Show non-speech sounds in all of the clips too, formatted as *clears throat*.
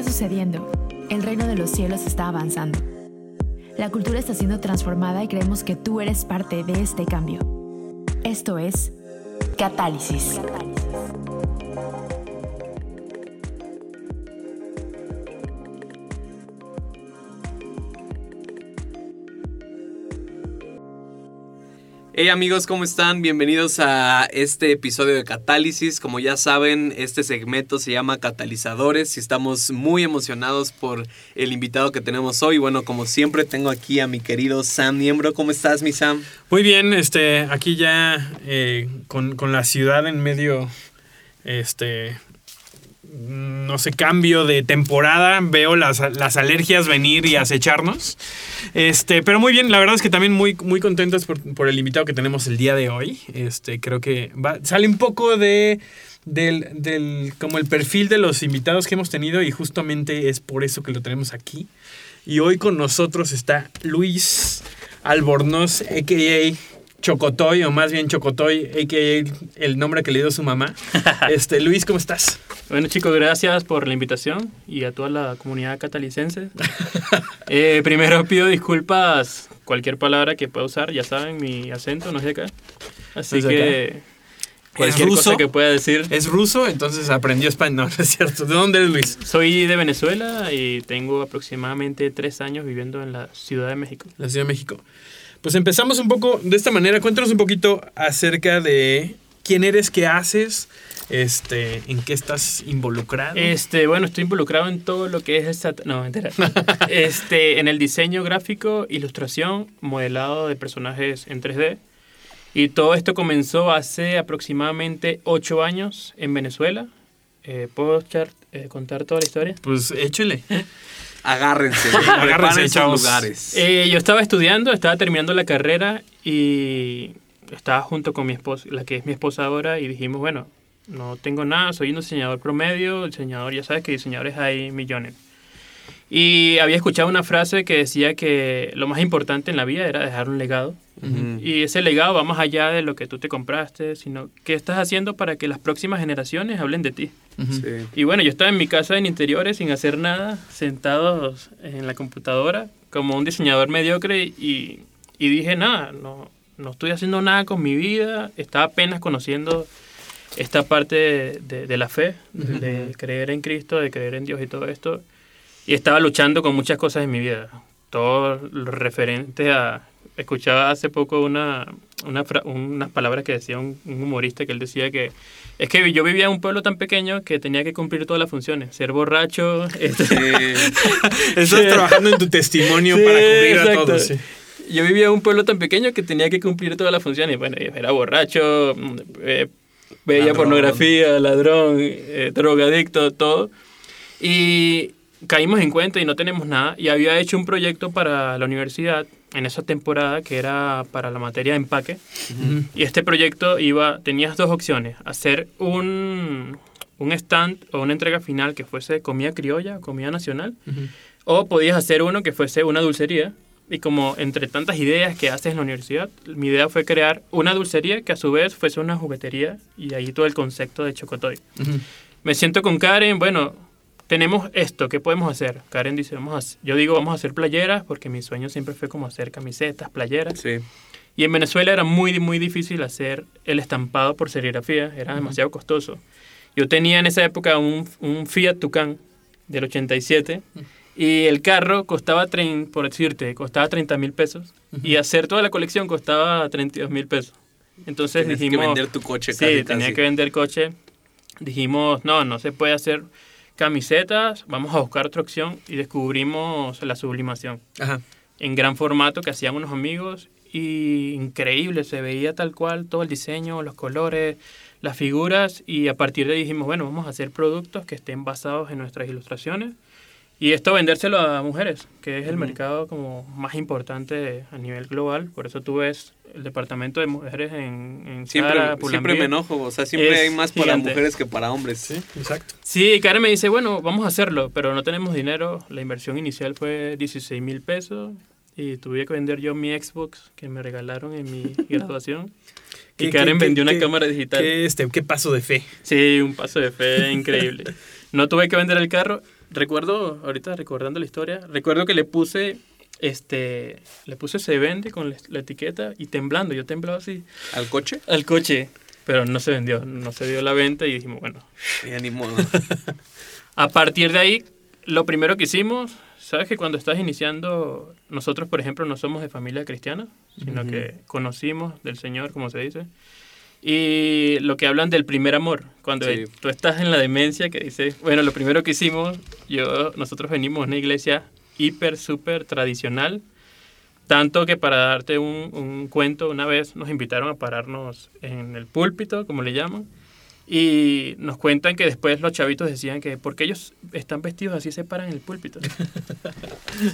está sucediendo. El reino de los cielos está avanzando. La cultura está siendo transformada y creemos que tú eres parte de este cambio. Esto es Catálisis. Hey amigos, ¿cómo están? Bienvenidos a este episodio de Catálisis. Como ya saben, este segmento se llama Catalizadores y estamos muy emocionados por el invitado que tenemos hoy. Bueno, como siempre, tengo aquí a mi querido Sam Miembro. ¿Cómo estás, mi Sam? Muy bien, este, aquí ya eh, con, con la ciudad en medio, este, no sé, cambio de temporada, veo las, las, alergias venir y acecharnos. Este, pero muy bien, la verdad es que también muy, muy contentos por, por el invitado que tenemos el día de hoy. Este, creo que va, sale un poco de del, del, como el perfil de los invitados que hemos tenido y justamente es por eso que lo tenemos aquí. Y hoy con nosotros está Luis Albornoz, a.k.a. Chocotoy, o más bien Chocotoy, a.k.a. el nombre que le dio su mamá. *laughs* Este, Luis, ¿cómo estás? Bueno, chicos, gracias por la invitación y a toda la comunidad catalicense. *laughs* eh, primero pido disculpas, cualquier palabra que pueda usar, ya saben, mi acento no es de acá. Así ¿No es que acá? cualquier ¿Es ruso? cosa que pueda decir. Es ruso, entonces aprendió español, ¿no *laughs* es cierto? ¿De dónde eres Luis? Soy de Venezuela y tengo aproximadamente tres años viviendo en la Ciudad de México. La Ciudad de México. Pues empezamos un poco de esta manera. Cuéntanos un poquito acerca de quién eres, qué haces, este, en qué estás involucrado. Este, bueno, estoy involucrado en todo lo que es esta, no, mentira. *laughs* este, en el diseño gráfico, ilustración, modelado de personajes en 3D. Y todo esto comenzó hace aproximadamente ocho años en Venezuela. Eh, ¿Puedo echar, eh, contar toda la historia? Pues échale. *laughs* Agárrense, *laughs* Agárrense, chavos. lugares. Eh, yo estaba estudiando, estaba terminando la carrera y estaba junto con mi esposa, la que es mi esposa ahora, y dijimos, bueno, no tengo nada, soy un diseñador promedio, diseñador, ya sabes que diseñadores hay millones. Y había escuchado una frase que decía que lo más importante en la vida era dejar un legado. Ujú. Y ese legado va más allá de lo que tú te compraste, sino qué estás haciendo para que las próximas generaciones hablen de ti. Ujú. Sí. Y bueno, yo estaba en mi casa en interiores sin hacer nada, sentados en la computadora, como un diseñador mediocre y, y dije, nada, no, no estoy haciendo nada con mi vida, estaba apenas conociendo esta parte de, de- de la fe, de, de creer en Cristo, de creer en Dios y todo esto, y estaba luchando con muchas cosas en mi vida, todo lo referente a... Escuchaba hace poco una, una unas palabras que decía un, un humorista que él decía que es que yo vivía en un pueblo tan pequeño que tenía que cumplir todas las funciones. Ser borracho. este, *laughs* Eh, Estás Sí. trabajando en tu testimonio Sí, para cubrir a exacto. todos. sí. yo vivía en un pueblo tan pequeño que tenía que cumplir todas las funciones. Bueno, era borracho, mm, eh, veía Ladrón. pornografía, ladrón, eh, drogadicto, todo. Y caímos en cuenta y no tenemos nada. Y había hecho un proyecto para la universidad en esa temporada que era para la materia de empaque. Y este proyecto iba, tenías dos opciones, hacer un, un stand o una entrega final que fuese comida criolla, comida nacional, o podías hacer uno que fuese una dulcería. Y como entre tantas ideas que haces en la universidad, mi idea fue crear una dulcería que a su vez fuese una juguetería y ahí todo el concepto de Chocotoy. Me siento con Karen, bueno, tenemos esto, ¿qué podemos hacer? Karen dice, vamos a, hacer- yo digo, vamos a hacer playeras porque mi sueño siempre fue como hacer camisetas, playeras. sí. Y en Venezuela era muy, muy difícil hacer el estampado por serigrafía, era demasiado costoso. Yo tenía en esa época un, un Fiat Tucán del 87 y el carro costaba, trein- por decirte, costaba 30 mil pesos y hacer toda la colección costaba 32 mil pesos. Entonces Tienes dijimos... que vender tu coche Sí, casi, tenía casi. que vender coche. Dijimos, no, no se puede hacer camisetas, vamos a buscar otra opción y descubrimos la sublimación Ajá. en gran formato que hacían unos amigos y increíble, se veía tal cual todo el diseño, los colores, las figuras y a partir de ahí dijimos, bueno, vamos a hacer productos que estén basados en nuestras ilustraciones y esto vendérselo a mujeres, que es el Ujú. mercado como más importante a nivel global, por eso tú ves el departamento de mujeres en, en Siempre, Zara, siempre me enojo, o sea, siempre hay más para gigante. mujeres que para hombres. Sí, exacto. Sí, Karen me dice, bueno, vamos a hacerlo, pero no tenemos dinero. La inversión inicial fue 16 mil pesos y tuve que vender yo mi Xbox que me regalaron en mi *laughs* graduación. ¿Qué- Y Karen qué- vendió una qué- cámara digital. ¿Qué, este, ¿Qué paso de fe? Sí, un paso de fe increíble. *laughs* No tuve que vender el carro. Recuerdo, ahorita recordando la historia, recuerdo que le puse, este, le puse se vende con la, la etiqueta y temblando, yo temblaba así ¿Al coche? al coche, pero no se vendió, no se dio la venta y dijimos, bueno, *laughs* Ya ni modo. *laughs* a partir de ahí, lo primero que hicimos, sabes que cuando estás iniciando, nosotros por ejemplo no somos de familia cristiana, sino que conocimos del Señor, como se dice. Y lo que hablan del primer amor, cuando Sí. tú estás en la demencia que dices, bueno, lo primero que hicimos, yo, nosotros venimos de una iglesia hiper, súper tradicional, tanto que para darte un, un cuento, una vez nos invitaron a pararnos en el púlpito, como le llaman, y nos cuentan que después los chavitos decían que, ¿por qué ellos están vestidos así se paran en el púlpito? *laughs*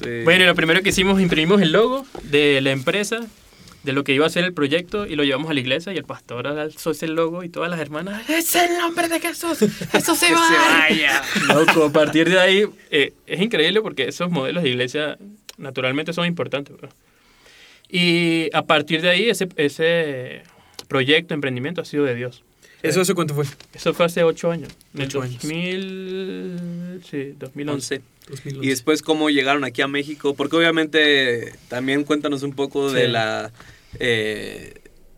Sí. Bueno, y lo primero que hicimos, imprimimos el logo de la empresa, de lo que iba a ser el proyecto, y lo llevamos a la iglesia, y el pastor alzó ese logo, y todas las hermanas, ¡es el nombre de Jesús! ¡Eso se *laughs* va! vaya. Loco, a partir de ahí, eh, es increíble porque esos modelos de iglesia naturalmente son importantes. ¿verdad? Y a partir de ahí, ese, ese proyecto, emprendimiento ha sido de Dios. ¿Eso hace cuánto fue? Eso fue hace ocho años. En el Ocho años. 2000, sí, 2011. 11. 2011. Y después, ¿cómo llegaron aquí a México? Porque obviamente también cuéntanos un poco de Sí. la eh,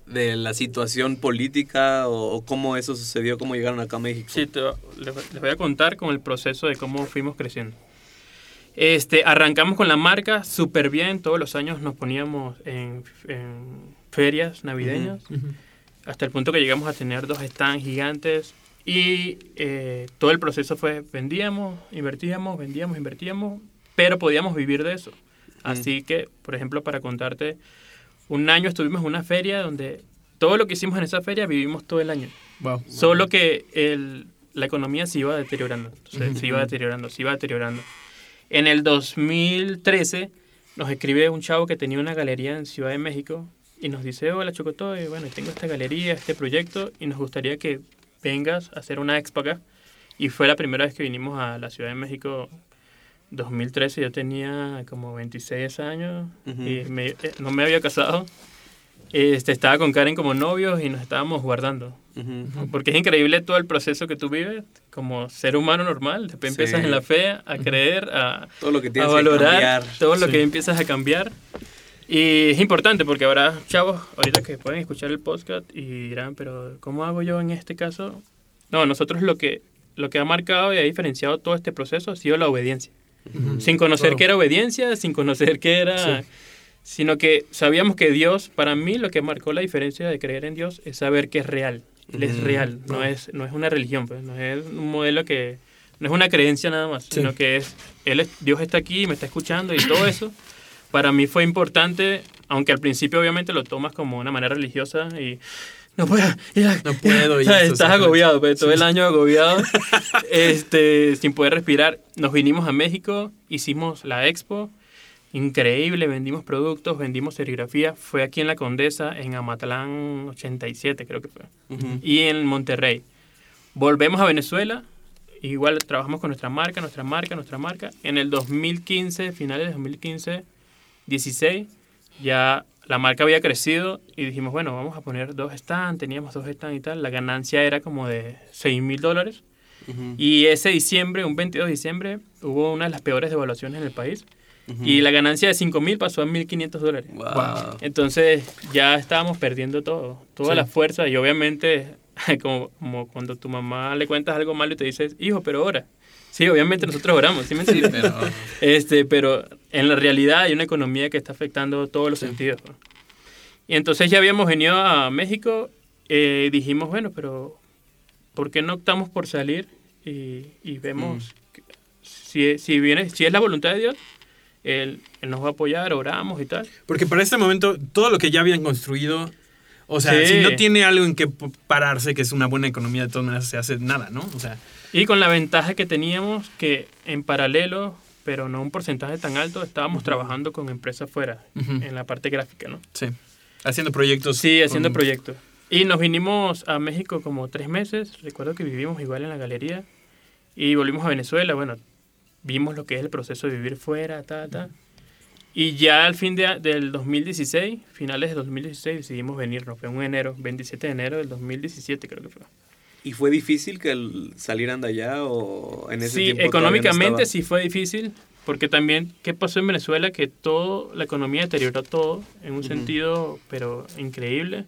de la situación política o, o cómo eso sucedió, cómo llegaron acá a México. Sí, te- les, voy a contar con el proceso de cómo fuimos creciendo. Este, arrancamos con la marca súper bien, todos los años nos poníamos en, en ferias navideñas, Ujú. hasta el punto que llegamos a tener dos stands gigantes y eh, todo el proceso fue vendíamos, invertíamos, vendíamos, invertíamos, pero podíamos vivir de eso. Así que, por ejemplo, para contarte, un año estuvimos en una feria donde todo lo que hicimos en esa feria vivimos todo el año. Wow. Solo que el, la economía se iba deteriorando, Entonces, se iba deteriorando, se iba deteriorando. En el 2013 nos escribe un chavo que tenía una galería en Ciudad de México y nos dice, hola Chocotoy, bueno, tengo esta galería, este proyecto y nos gustaría que vengas a hacer una expo acá. Y fue la primera vez que vinimos a la Ciudad de México 2013, yo tenía como 26 años Ujú. y me- eh, no me había casado. Este, estaba con Karen como novios y nos estábamos guardando. Ujú. Porque es increíble todo el proceso que tú vives como ser humano normal. Después Sí. empiezas en la fe a creer, a, Todo lo que a valorar, todo lo Sí. que empiezas a cambiar. Y es importante porque habrá chavos ahorita que pueden escuchar el podcast y dirán, pero ¿cómo hago yo en este caso? No, nosotros lo que, lo que ha marcado y ha diferenciado todo este proceso ha sido la obediencia. Ujú. Sin conocer Claro. qué era obediencia, sin conocer qué era... Sí. Sino que sabíamos que Dios, para mí lo que marcó la diferencia de creer en Dios es saber que es real. Él es real, no es, no es una religión, pues, no es un modelo que... No es una creencia nada más, Sí. sino que es, él es... Dios está aquí, me está escuchando y todo *clears throat* eso. Para mí fue importante, aunque al principio obviamente lo tomas como una manera religiosa y... No puedo, ya, No puedo, *laughs* ya, estás agobiado, pues, todo Sí. el año agobiado, *laughs* este, sin poder respirar. Nos vinimos a México, hicimos la expo, increíble, vendimos productos, vendimos serigrafía. Fue aquí en La Condesa, en Amatlán 87 creo que fue, Ujú. y en Monterrey. Volvemos a Venezuela, igual trabajamos con nuestra marca, nuestra marca, nuestra marca. En el 2015, finales de 2015, 16, ya la marca había crecido y dijimos, bueno, vamos a poner dos stands, teníamos dos stands y tal. La ganancia era como de 6 mil dólares. Y ese diciembre, un 22 de diciembre, hubo una de las peores devaluaciones en el país. Y la ganancia de 5 mil pasó a 1.500 dólares. Wow. Entonces ya estábamos perdiendo todo, toda Sí. la fuerza y obviamente *laughs* como, como cuando tu mamá le cuentas algo malo y te dices, hijo, pero ora. Sí, obviamente nosotros oramos, ¿sí me Sí, entiendes? pero Este, pero en la realidad hay una economía que está afectando todos los sentidos. ¿no? Y entonces ya habíamos venido a México eh, dijimos, bueno, pero ¿por qué no optamos por salir y, y vemos que- si, si, viene, si es la voluntad de Dios? Él, él nos va a apoyar, oramos y tal. Porque para este momento, todo lo que ya habían construido, o sea, Sí. si no tiene algo en que pararse, que es una buena economía, de todas maneras se hace nada, ¿no? O sea, Y con la ventaja que teníamos que en paralelo, pero no un porcentaje tan alto, estábamos trabajando con empresas fuera, en la parte gráfica, ¿no? sí. Haciendo proyectos. Sí, haciendo con- proyectos. Y nos vinimos a México como tres meses. Recuerdo que vivimos igual en la galería. Y volvimos a Venezuela. Bueno, vimos lo que es el proceso de vivir fuera, ta, ta. Y ya al fin de, del 2016, finales de 2016, decidimos venirnos. Fue un enero, 27 de enero del 2017 creo que fue. ¿Y fue difícil que el- salieran de allá o en ese Sí, tiempo no económicamente estaba? sí fue difícil, porque también, ¿qué pasó en Venezuela? Que todo, la economía deterioró todo en un Ujú. sentido, pero increíble.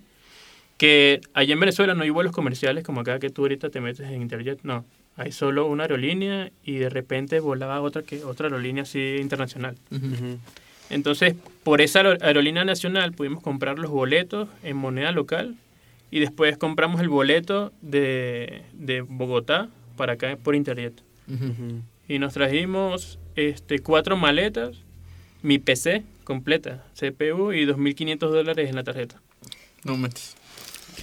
Que allá en Venezuela no hay vuelos comerciales como acá que tú ahorita te metes en internet, no. Hay solo una aerolínea y de repente volaba otra, que, otra aerolínea así internacional. Ujú. Entonces, por esa aer- aerolínea nacional pudimos comprar los boletos en moneda local y después compramos el boleto de, de Bogotá para acá por internet. Ujú. Y nos trajimos este, cuatro maletas, mi PC completa, CPU y 2.500 dólares en la tarjeta. No manches.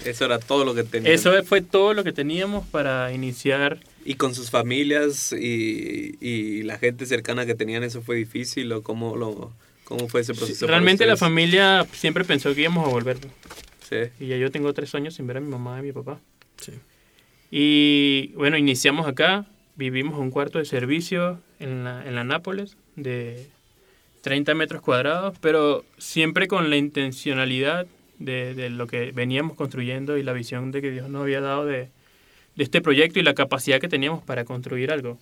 Eso era todo lo que tenía. Eso fue todo lo que teníamos para iniciar. ¿Y con sus familias y, y la gente cercana que tenían eso fue difícil o cómo, lo, cómo fue ese proceso? Realmente la familia siempre pensó que íbamos a volver. Sí. Y ya yo tengo tres años sin ver a mi mamá y a mi papá. Sí. Y bueno, iniciamos acá, vivimos un cuarto de servicio en la, en la Nápoles de 30 metros cuadrados, pero siempre con la intencionalidad de, de lo que veníamos construyendo y la visión de que Dios nos había dado de, de este proyecto y la capacidad que teníamos para construir algo.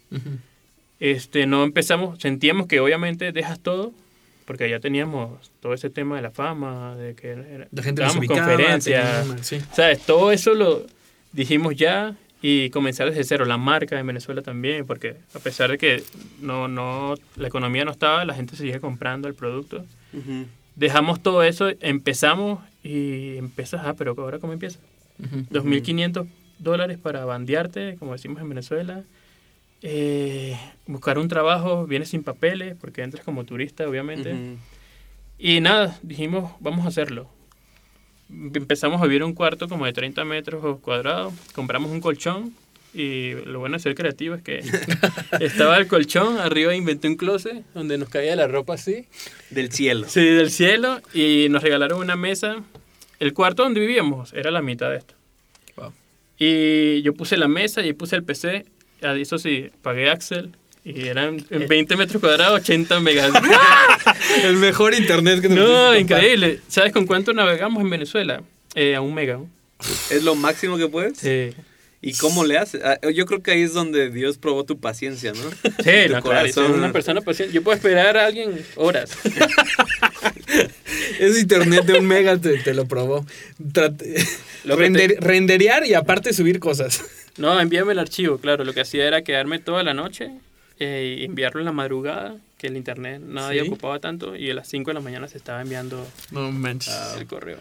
Este, no empezamos, sentíamos que obviamente dejas todo, porque ya teníamos todo ese tema de la fama, de que era- La gente dábamos conferencias, sí. ¿Sabes? Todo eso lo dijimos ya y comenzar desde cero. La marca en Venezuela también, porque a pesar de que no, no, la economía no estaba, la gente seguía comprando el producto. Dejamos todo eso, empezamos y empiezas, ah, pero ahora ¿cómo empieza? Ujú. 2.500 dólares para bandearte, como decimos en Venezuela. Eh, buscar un trabajo, vienes sin papeles, porque entras como turista, obviamente. Ujú. Y nada, dijimos, vamos a hacerlo. Empezamos a vivir un cuarto como de 30 metros cuadrados, compramos un colchón y lo bueno de ser creativo es que *laughs* estaba el colchón, arriba inventé un closet donde nos caía la ropa así, Del cielo. sí, del cielo y nos regalaron una mesa. El cuarto donde vivíamos era la mitad de esto. Wow. Y yo puse la mesa y puse el PC, eso sí, pagué Axel y eran en 20 metros cuadrados 80 megas. *laughs* El mejor internet que No, increíble. ¿Sabes con cuánto navegamos en Venezuela? Eh, a un mega. ¿Es lo máximo que puedes? Sí. ¿Y cómo le haces? Ah, Yo creo que ahí es donde Dios probó tu paciencia, ¿no? Sí, Tu no, claro, una persona paciente. Yo puedo esperar a alguien horas. *laughs* Ese internet de un mega te, te lo probó. Lo render- renderear y aparte subir cosas. No, envíame el archivo, claro. Lo que hacía era quedarme toda la noche eh, y enviarlo en la madrugada, que el internet nadie Sí. ocupaba tanto, y a las 5 de la mañana se estaba enviando No manches. el correo.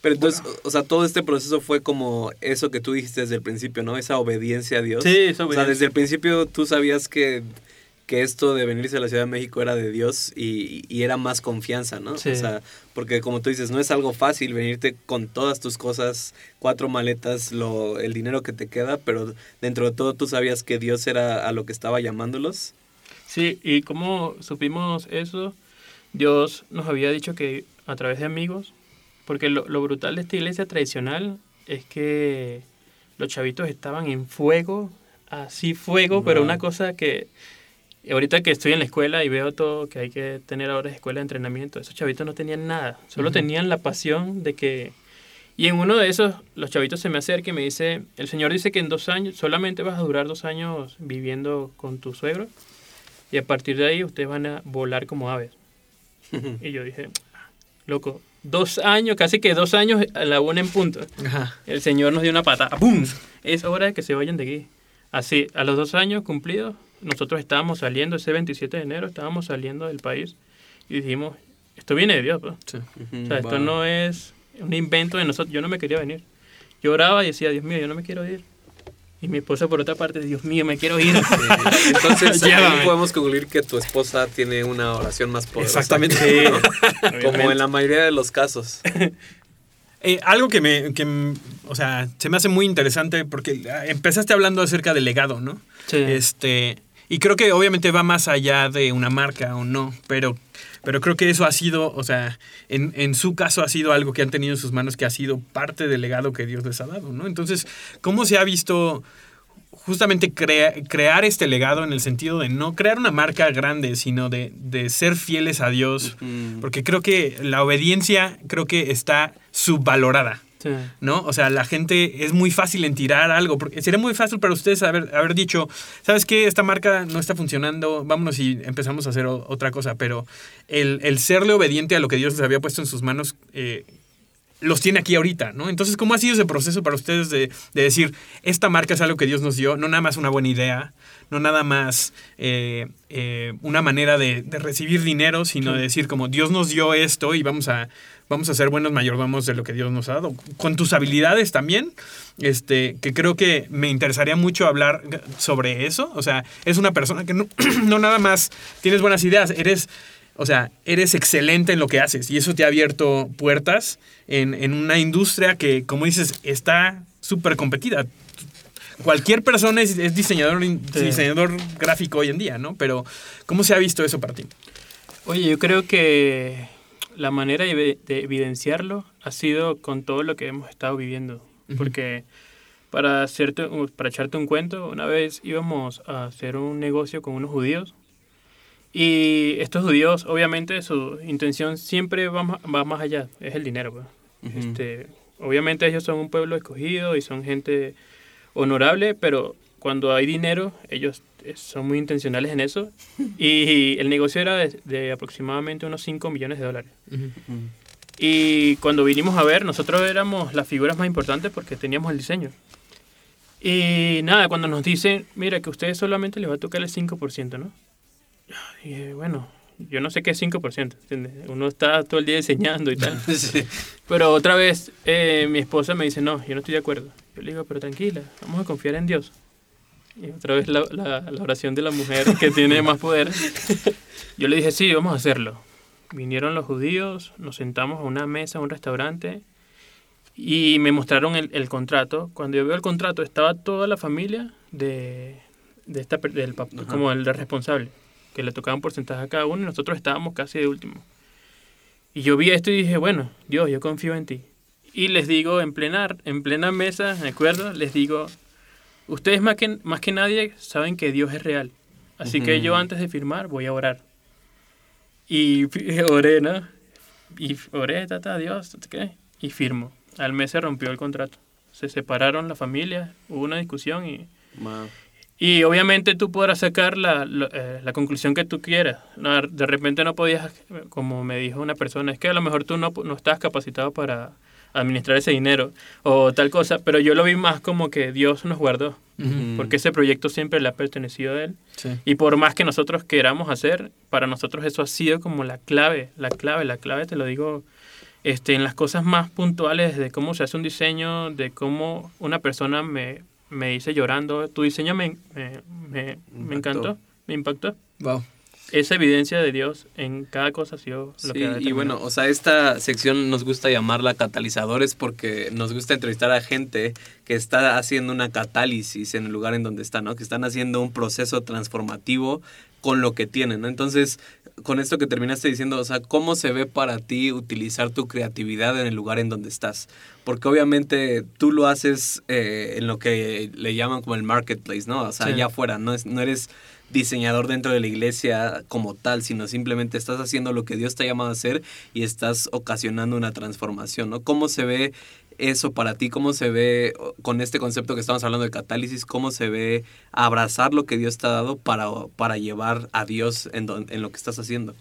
Pero entonces, o sea, todo este proceso fue como eso que tú dijiste desde el principio, ¿no? Esa obediencia a Dios. Sí, esa O sea, obediencia. desde el principio tú sabías que, que esto de venirse a la Ciudad de México era de Dios y, y era más confianza, ¿no? Sí. O sea, porque como tú dices, no es algo fácil venirte con todas tus cosas, cuatro maletas, lo, el dinero que te queda, pero dentro de todo tú sabías que Dios era a lo que estaba llamándolos. Sí, y como supimos eso, Dios nos había dicho que a través de amigos, porque lo, lo brutal de esta iglesia tradicional es que los chavitos estaban en fuego, así fuego, pero Wow. una cosa que ahorita que estoy en la escuela y veo todo que hay que tener ahora escuela de entrenamiento, esos chavitos no tenían nada, solo Ujú. tenían la pasión de que... Y en uno de esos, los chavitos se me acerca y me dice, el Señor dice que en dos años, solamente vas a durar dos años viviendo con tu suegro. Y a partir de ahí ustedes van a volar como aves. *laughs* Y yo dije, loco, dos años, casi que dos años a la una en punto. Ajá. El Señor nos dio una patada. ¡Pum! Es hora de que se vayan de aquí. Así, a los dos años cumplidos, nosotros estábamos saliendo, ese 27 de enero, estábamos saliendo del país y dijimos, esto viene de Dios. pues. Sí. O sea, esto no es un invento de nosotros. Yo no me quería venir. Yo oraba y decía, Dios mío, yo no me quiero ir. Y mi esposa, por otra parte, Dios mío, me quiero ir. Entonces, *laughs* ahí Llévame. podemos concluir que tu esposa tiene una oración más poderosa. Exactamente. que ¿no? *laughs* Como en la mayoría de los casos. *laughs* Eh, algo que me, que, o sea, se me hace muy interesante porque ah, empezaste hablando acerca del legado, ¿no? Sí. Este, y creo que obviamente va más allá de una marca o no, pero, pero creo que eso ha sido, o sea, en, en su caso ha sido algo que han tenido en sus manos que ha sido parte del legado que Dios les ha dado, ¿no? Entonces, ¿cómo se ha visto justamente crea- crear este legado en el sentido de no crear una marca grande, sino de, de ser fieles a Dios? Porque creo que la obediencia creo que está subvalorada. ¿No? O sea, la gente es muy fácil en tirar algo, porque sería muy fácil para ustedes haber, haber dicho, ¿sabes qué? Esta marca no está funcionando, vámonos y empezamos a hacer otra cosa, pero el, el serle obediente a lo que Dios les había puesto en sus manos, eh, los tiene aquí ahorita, ¿no? Entonces, ¿cómo ha sido ese proceso para ustedes de, de decir, esta marca es algo que Dios nos dio, no nada más una buena idea, no nada más eh, eh, una manera de, de recibir dinero, sino de decir como Dios nos dio esto y vamos a, vamos a ser buenos mayordomos de lo que Dios nos ha dado. Con tus habilidades también, este, que creo que me interesaría mucho hablar sobre eso. O sea, es una persona que no, *clears throat* no nada más tienes buenas ideas, eres... O sea, eres excelente en lo que haces y eso te ha abierto puertas en, en una industria que, como dices, está súper competida. Cualquier persona es, es diseñador, Sí. diseñador gráfico hoy en día, ¿no? Pero, ¿cómo se ha visto eso para ti? Oye, yo creo que la manera de evi- de evidenciarlo ha sido con todo lo que hemos estado viviendo. Ujú. Porque para, hacerte, para echarte un cuento, una vez íbamos a hacer un negocio con unos judíos. Y estos judíos, obviamente, su intención siempre va más, va más allá, es el dinero. pues. Ujú. este, obviamente ellos son un pueblo escogido y son gente honorable, pero cuando hay dinero, ellos eh, son muy intencionales en eso. *laughs* Y el negocio era de, de aproximadamente unos 5 millones de dólares. Y cuando vinimos a ver, nosotros éramos las figuras más importantes porque teníamos el diseño. Y nada, cuando nos dicen, mira, que a ustedes solamente les va a tocar el 5%, ¿no? Y dije, bueno, yo no sé qué es 5%, ¿entiendes? Uno está todo el día diseñando y tal. *laughs* Sí. Pero otra vez eh, mi esposa me dice, no, yo no estoy de acuerdo. Yo le digo, pero tranquila, vamos a confiar en Dios. Y otra vez la, la- la oración de la mujer que *laughs* tiene más poder. Yo le dije, sí, vamos a hacerlo. Vinieron los judíos, nos sentamos a una mesa, a un restaurante, y me mostraron el, el contrato. Cuando yo veo el contrato, estaba toda la familia de, de esta, del Ajá. como el responsable, que le tocaban porcentaje a cada uno, y nosotros estábamos casi de último. Y yo vi esto y dije, bueno, Dios, yo confío en ti. Y les digo en plena, en plena mesa, ¿de acuerdo? Les digo, ustedes más que, más que nadie saben que Dios es real. Así que yo antes de firmar voy a orar. Y *laughs* oré, ¿no? Y oré, tata, Dios, ¿qué? Y firmo. Al mes se rompió el contrato. Se separaron la familia, hubo una discusión y... Wow. Y obviamente tú podrás sacar la, la, eh, la conclusión que tú quieras. De repente no podías, como me dijo una persona, es que a lo mejor tú no, no estás capacitado para administrar ese dinero o tal cosa, pero yo lo vi más como que Dios nos guardó, porque ese proyecto siempre le ha pertenecido a Él. Sí. Y por más que nosotros queramos hacer, para nosotros eso ha sido como la clave, la clave, la clave, te lo digo, este, en las cosas más puntuales de cómo se hace un diseño, de cómo una persona me, me dice llorando, tu diseño me, me, me- me encantó, me impactó. Wow. Esa evidencia de Dios en cada cosa ha sido lo Sí, que ha y bueno, o sea, esta sección nos gusta llamarla catalizadores porque nos gusta entrevistar a gente que está haciendo una catálisis en el lugar en donde está, ¿no? Que están haciendo un proceso transformativo con lo que tienen, ¿no? Entonces, con esto que terminaste diciendo, o sea, ¿cómo se ve para ti utilizar tu creatividad en el lugar en donde estás? Porque obviamente tú lo haces eh, en lo que le llaman como el marketplace, ¿no? O sea, Sí. allá afuera, no, es, no eres diseñador dentro de la iglesia como tal, sino simplemente estás haciendo lo que Dios te ha llamado a hacer y estás ocasionando una transformación, ¿no? ¿Cómo se ve eso para ti? ¿Cómo se ve con este concepto que estamos hablando de catálisis? ¿Cómo se ve abrazar lo que Dios te ha dado para, para llevar a Dios en, don- en lo que estás haciendo?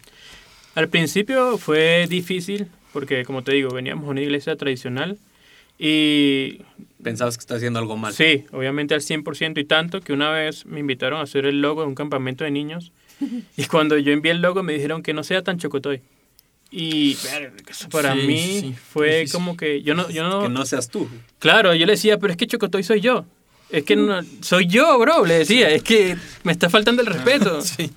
Al principio fue difícil porque, como te digo, veníamos de una iglesia tradicional y Pensabas que estás haciendo algo mal. Sí, obviamente al 100% y tanto que una vez me invitaron a hacer el logo de un campamento de niños *laughs* y cuando yo envié el logo me dijeron que no sea tan chocotoy. Y para Sí, mí sí, fue como que yo no, yo no, Que no seas tú. claro, yo le decía, pero es que chocotoy soy yo. Es que no, soy yo, bro, le decía, es que me está faltando el respeto. *laughs* Sí.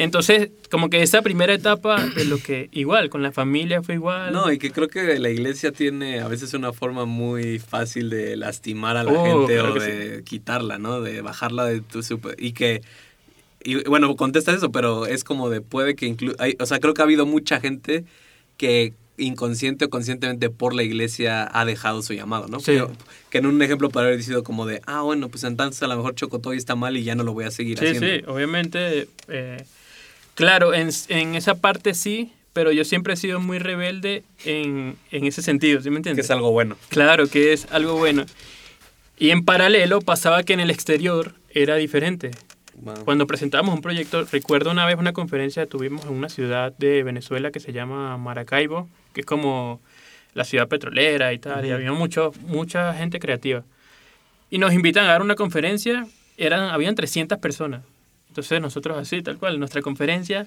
Entonces, como que esa primera etapa de lo que igual, con la familia fue igual. No, y que creo que la iglesia tiene a veces una forma muy fácil de lastimar a la Oh, gente claro o de quitarla, ¿no? De bajarla de tu super... Y que... Y bueno, contesta eso, pero es como de puede que inclu hay- O sea, creo que ha habido mucha gente que inconsciente o conscientemente por la iglesia ha dejado su llamado, ¿no? Sí. Que, que en un ejemplo para haber sido como de, ah, bueno, pues entonces a lo mejor Chocotoy está mal y ya no lo voy a seguir Sí, haciendo. sí, obviamente, eh, claro, en, en esa parte sí, pero yo siempre he sido muy rebelde en, en ese sentido, ¿sí me Que entiendes? es algo bueno. Claro, que es algo bueno. Y en paralelo pasaba que en el exterior era diferente. Wow. Cuando presentábamos un proyecto, recuerdo una vez una conferencia que tuvimos en una ciudad de Venezuela que se llama Maracaibo, que es como la ciudad petrolera y tal, y había mucho, mucha gente creativa. Y nos invitan a dar una conferencia, eran, habían 300 personas. Entonces nosotros así, tal cual, nuestra conferencia.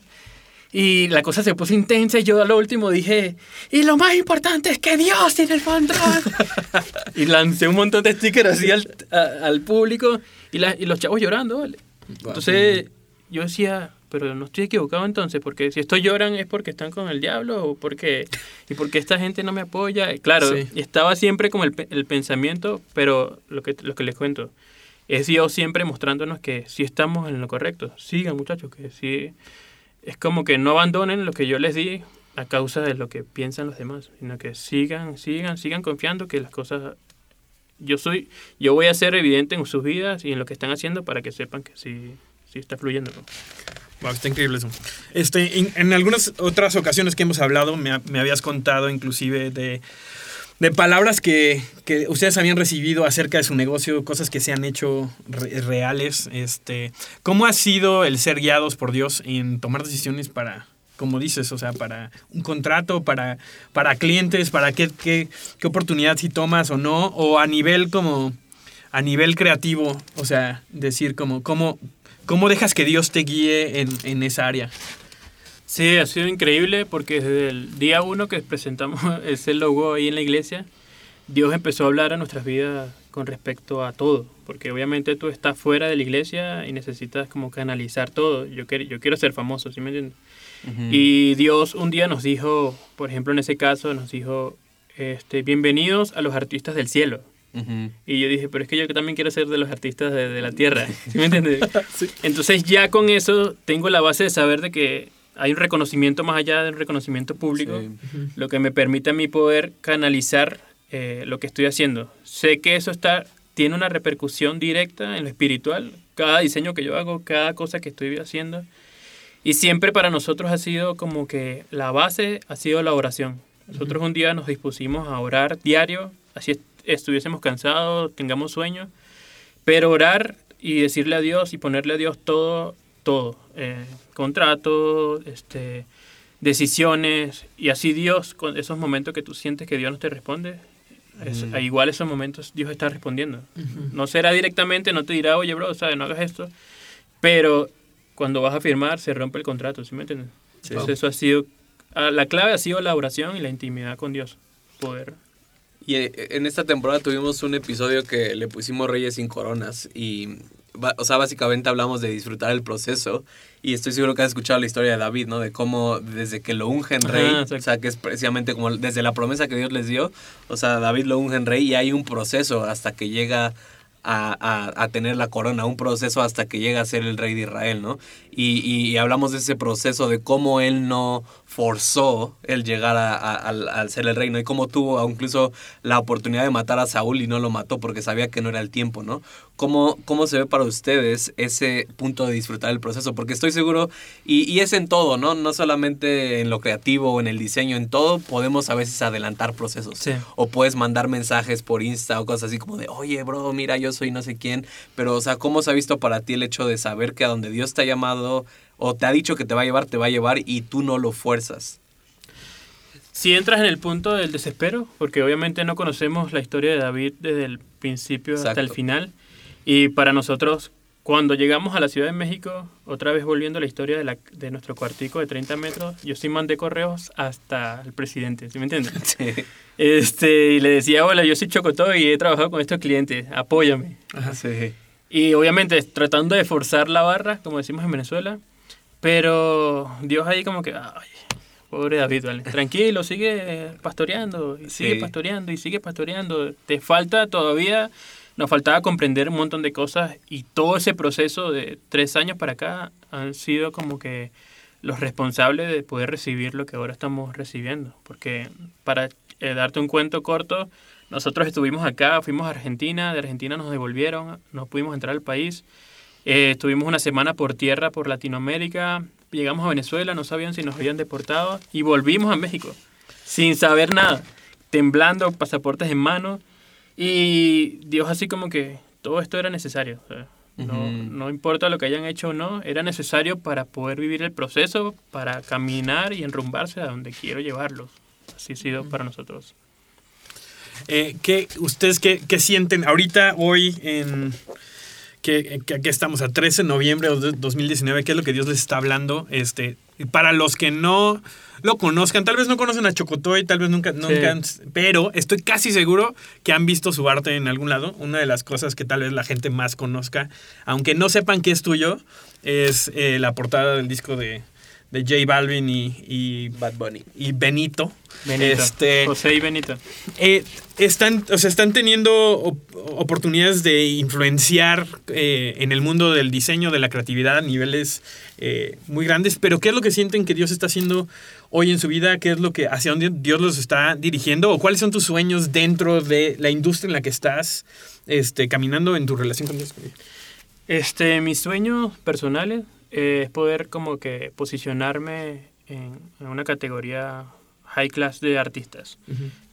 Y la cosa se puso intensa y yo a lo último dije, y lo más importante es que Dios tiene el control. *laughs* y lancé un montón de stickers así al, a- al público y, la- y los chavos llorando, ¿vale? Entonces yo decía, pero no estoy equivocado entonces, porque si estos lloran es porque están con el diablo o porque, y porque esta gente no me apoya. Claro, Sí. estaba siempre como el, el pensamiento, pero lo que, lo que les cuento es Dios siempre mostrándonos que sí estamos en lo correcto. Sigan muchachos, que sí. Es como que no abandonen lo que yo les di a causa de lo que piensan los demás, sino que sigan, sigan, sigan confiando que las cosas yo soy, yo voy a ser evidente en sus vidas y en lo que están haciendo para que sepan que sí, sí está fluyendo. ¿no? Wow, está increíble eso. Este, en, en algunas otras ocasiones que hemos hablado, me, me habías contado inclusive de, de palabras que, que ustedes habían recibido acerca de su negocio, cosas que se han hecho re- reales. Este, ¿Cómo ha sido el ser guiados por Dios en tomar decisiones para, como dices, o sea, para un contrato, para, para clientes, para qué, qué, qué oportunidad si tomas o no, o a nivel como, a nivel creativo, o sea, decir como, cómo, cómo dejas que Dios te guíe en, en esa área? Sí, ha sido increíble porque desde el día uno que presentamos *laughs* ese logo ahí en la iglesia, Dios empezó a hablar a nuestras vidas con respecto a todo, porque obviamente tú estás fuera de la iglesia y necesitas como canalizar todo. Yo, quiero yo quiero ser famoso, ¿sí me entiendes? Y Dios un día nos dijo, por ejemplo en ese caso, nos dijo, este, bienvenidos a los artistas del cielo. Y yo dije, pero es que yo también quiero ser de los artistas de, de la tierra. *laughs* ¿Sí me entiendes? *laughs* Entonces ya con eso tengo la base de saber de que hay un reconocimiento más allá del reconocimiento público, Sí. lo que me permite a mí poder canalizar eh, lo que estoy haciendo. Sé que eso está, tiene una repercusión directa en lo espiritual, cada diseño que yo hago, cada cosa que estoy haciendo. Y siempre para nosotros ha sido como que la base ha sido la oración. Nosotros un día nos dispusimos a orar diario, así est- estuviésemos cansados, tengamos sueño, pero orar y decirle a Dios y ponerle a Dios todo, todo, eh, contrato, este, decisiones, y así Dios, con esos momentos que tú sientes que Dios no te responde, es- Mm. igual esos momentos Dios está respondiendo. No será directamente, no te dirá, oye, bro, ¿sabes? no hagas esto, pero cuando vas a firmar se rompe el contrato, ¿sí me entiendes? Entonces eso ha sido, ah, la clave ha sido la oración y la intimidad con Dios, poder Y eh, en esta temporada tuvimos un episodio que le pusimos Reyes sin Coronas y, o sea, básicamente hablamos de disfrutar el proceso y estoy seguro que has escuchado la historia de David, ¿no? De cómo desde que lo ungen Ajá, rey, exacto. o sea, que es precisamente como desde la promesa que Dios les dio, o sea, David lo ungen rey y hay un proceso hasta que llega a, a- a tener la corona, un proceso hasta que llega a ser el rey de Israel, ¿no? Y, y- y hablamos de ese proceso de cómo él no forzó el llegar a, a- ser el rey, ¿no? Y cómo tuvo incluso la oportunidad de matar a Saúl y no lo mató porque sabía que no era el tiempo, ¿no? ¿Cómo, cómo se ve para ustedes ese punto de disfrutar el proceso? Porque estoy seguro, y, y es en todo, ¿no? No solamente en lo creativo o en el diseño, en todo podemos a veces adelantar procesos. Sí. O puedes mandar mensajes por Insta o cosas así como de, oye, bro, mira, yo soy no sé quién. Pero, o sea, ¿cómo se ha visto para ti el hecho de saber que a donde Dios te ha llamado o te ha dicho que te va a llevar, te va a llevar y tú no lo fuerzas? Si entras en el punto del desespero, porque obviamente no conocemos la historia de David desde el principio hasta el final, y para nosotros, cuando llegamos a la Ciudad de México, otra vez volviendo a la historia de, la, de nuestro cuartico de 30 metros, yo sí mandé correos hasta el presidente, ¿sí me entiendes? *laughs* Sí. Este, y le decía, hola, yo soy Chocotó y he trabajado con estos clientes, apóyame. Sí. Y obviamente tratando de forzar la barra, como decimos en Venezuela, pero Dios ahí como que, ay, pobre David, vale, tranquilo, sigue pastoreando, y sigue Sí. pastoreando, y sigue pastoreando. Te falta todavía, nos faltaba comprender un montón de cosas y todo ese proceso de tres años para acá han sido como que los responsables de poder recibir lo que ahora estamos recibiendo. Porque para eh, darte un cuento corto, nosotros estuvimos acá, fuimos a Argentina, de Argentina nos devolvieron, no pudimos entrar al país. Eh, estuvimos una semana por tierra por Latinoamérica, llegamos a Venezuela, no sabían si nos habían deportado y volvimos a México sin saber nada, temblando, pasaportes en mano y Dios así como que todo esto era necesario. no, no importa lo que hayan hecho o no, era necesario para poder vivir el proceso, para caminar y enrumbarse a donde quiero llevarlos. Así ha sido para nosotros. Eh, ¿qué, ¿Ustedes qué, qué sienten ahorita, hoy, en que, que aquí estamos a 13 de noviembre de 2019? ¿Qué es lo que Dios les está hablando? Este, para los que no lo conozcan, tal vez no conocen a Chocotoy, tal vez nunca, nunca han- pero estoy casi seguro que han visto su arte en algún lado. Una de las cosas que tal vez la gente más conozca, aunque no sepan que es tuyo, es eh, la portada del disco de, de J Balvin y, y, Bad Bunny. y Benito. Benito. Este, José y Benito. eh, están, o sea, están teniendo op- oportunidades de influenciar eh, en el mundo del diseño, de la creatividad a niveles eh, muy grandes, pero ¿qué es lo que sienten que Dios está haciendo hoy en su vida? ¿Qué es lo que, hacia dónde Dios los está dirigiendo? ¿O cuáles son tus sueños dentro de la industria en la que estás este, caminando en tu relación con Dios? Este, mis sueños personales eh, es poder como que posicionarme en, en una categoría high class de artistas.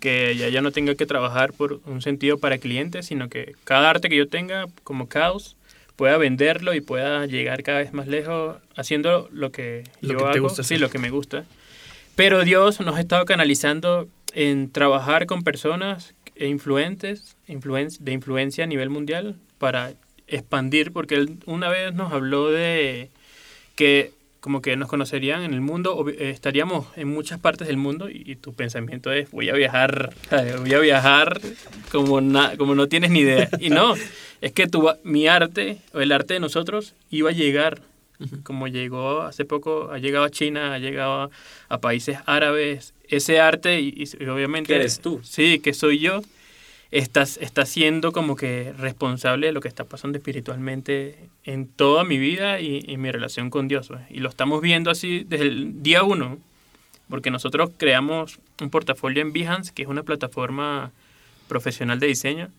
Que ya yo no tenga que trabajar por un sentido para clientes, sino que cada arte que yo tenga como caos pueda venderlo y pueda llegar cada vez más lejos haciendo lo que Lo yo que te hago, gusta sí, hacer. lo que me gusta. Pero Dios nos ha estado canalizando en trabajar con personas e influentes, influen- de influencia a nivel mundial para expandir, porque él una vez nos habló de que como que nos conocerían en el mundo, o, eh, estaríamos en muchas partes del mundo y, y tu pensamiento es voy a viajar, *laughs* voy a viajar como, na- como no tienes ni idea. Y no, *laughs* es que tu, mi arte, o el arte de nosotros, iba a llegar como llegó hace poco, ha llegado a China, ha llegado a países árabes, ese arte y, y obviamente... Que eres tú. Sí, que soy yo, estás, está siendo como que responsable de lo que está pasando espiritualmente en toda mi vida y, y mi relación con Dios. pues. Y lo estamos viendo así desde el día uno, porque nosotros creamos un portafolio en Behance, que es una plataforma profesional de diseño,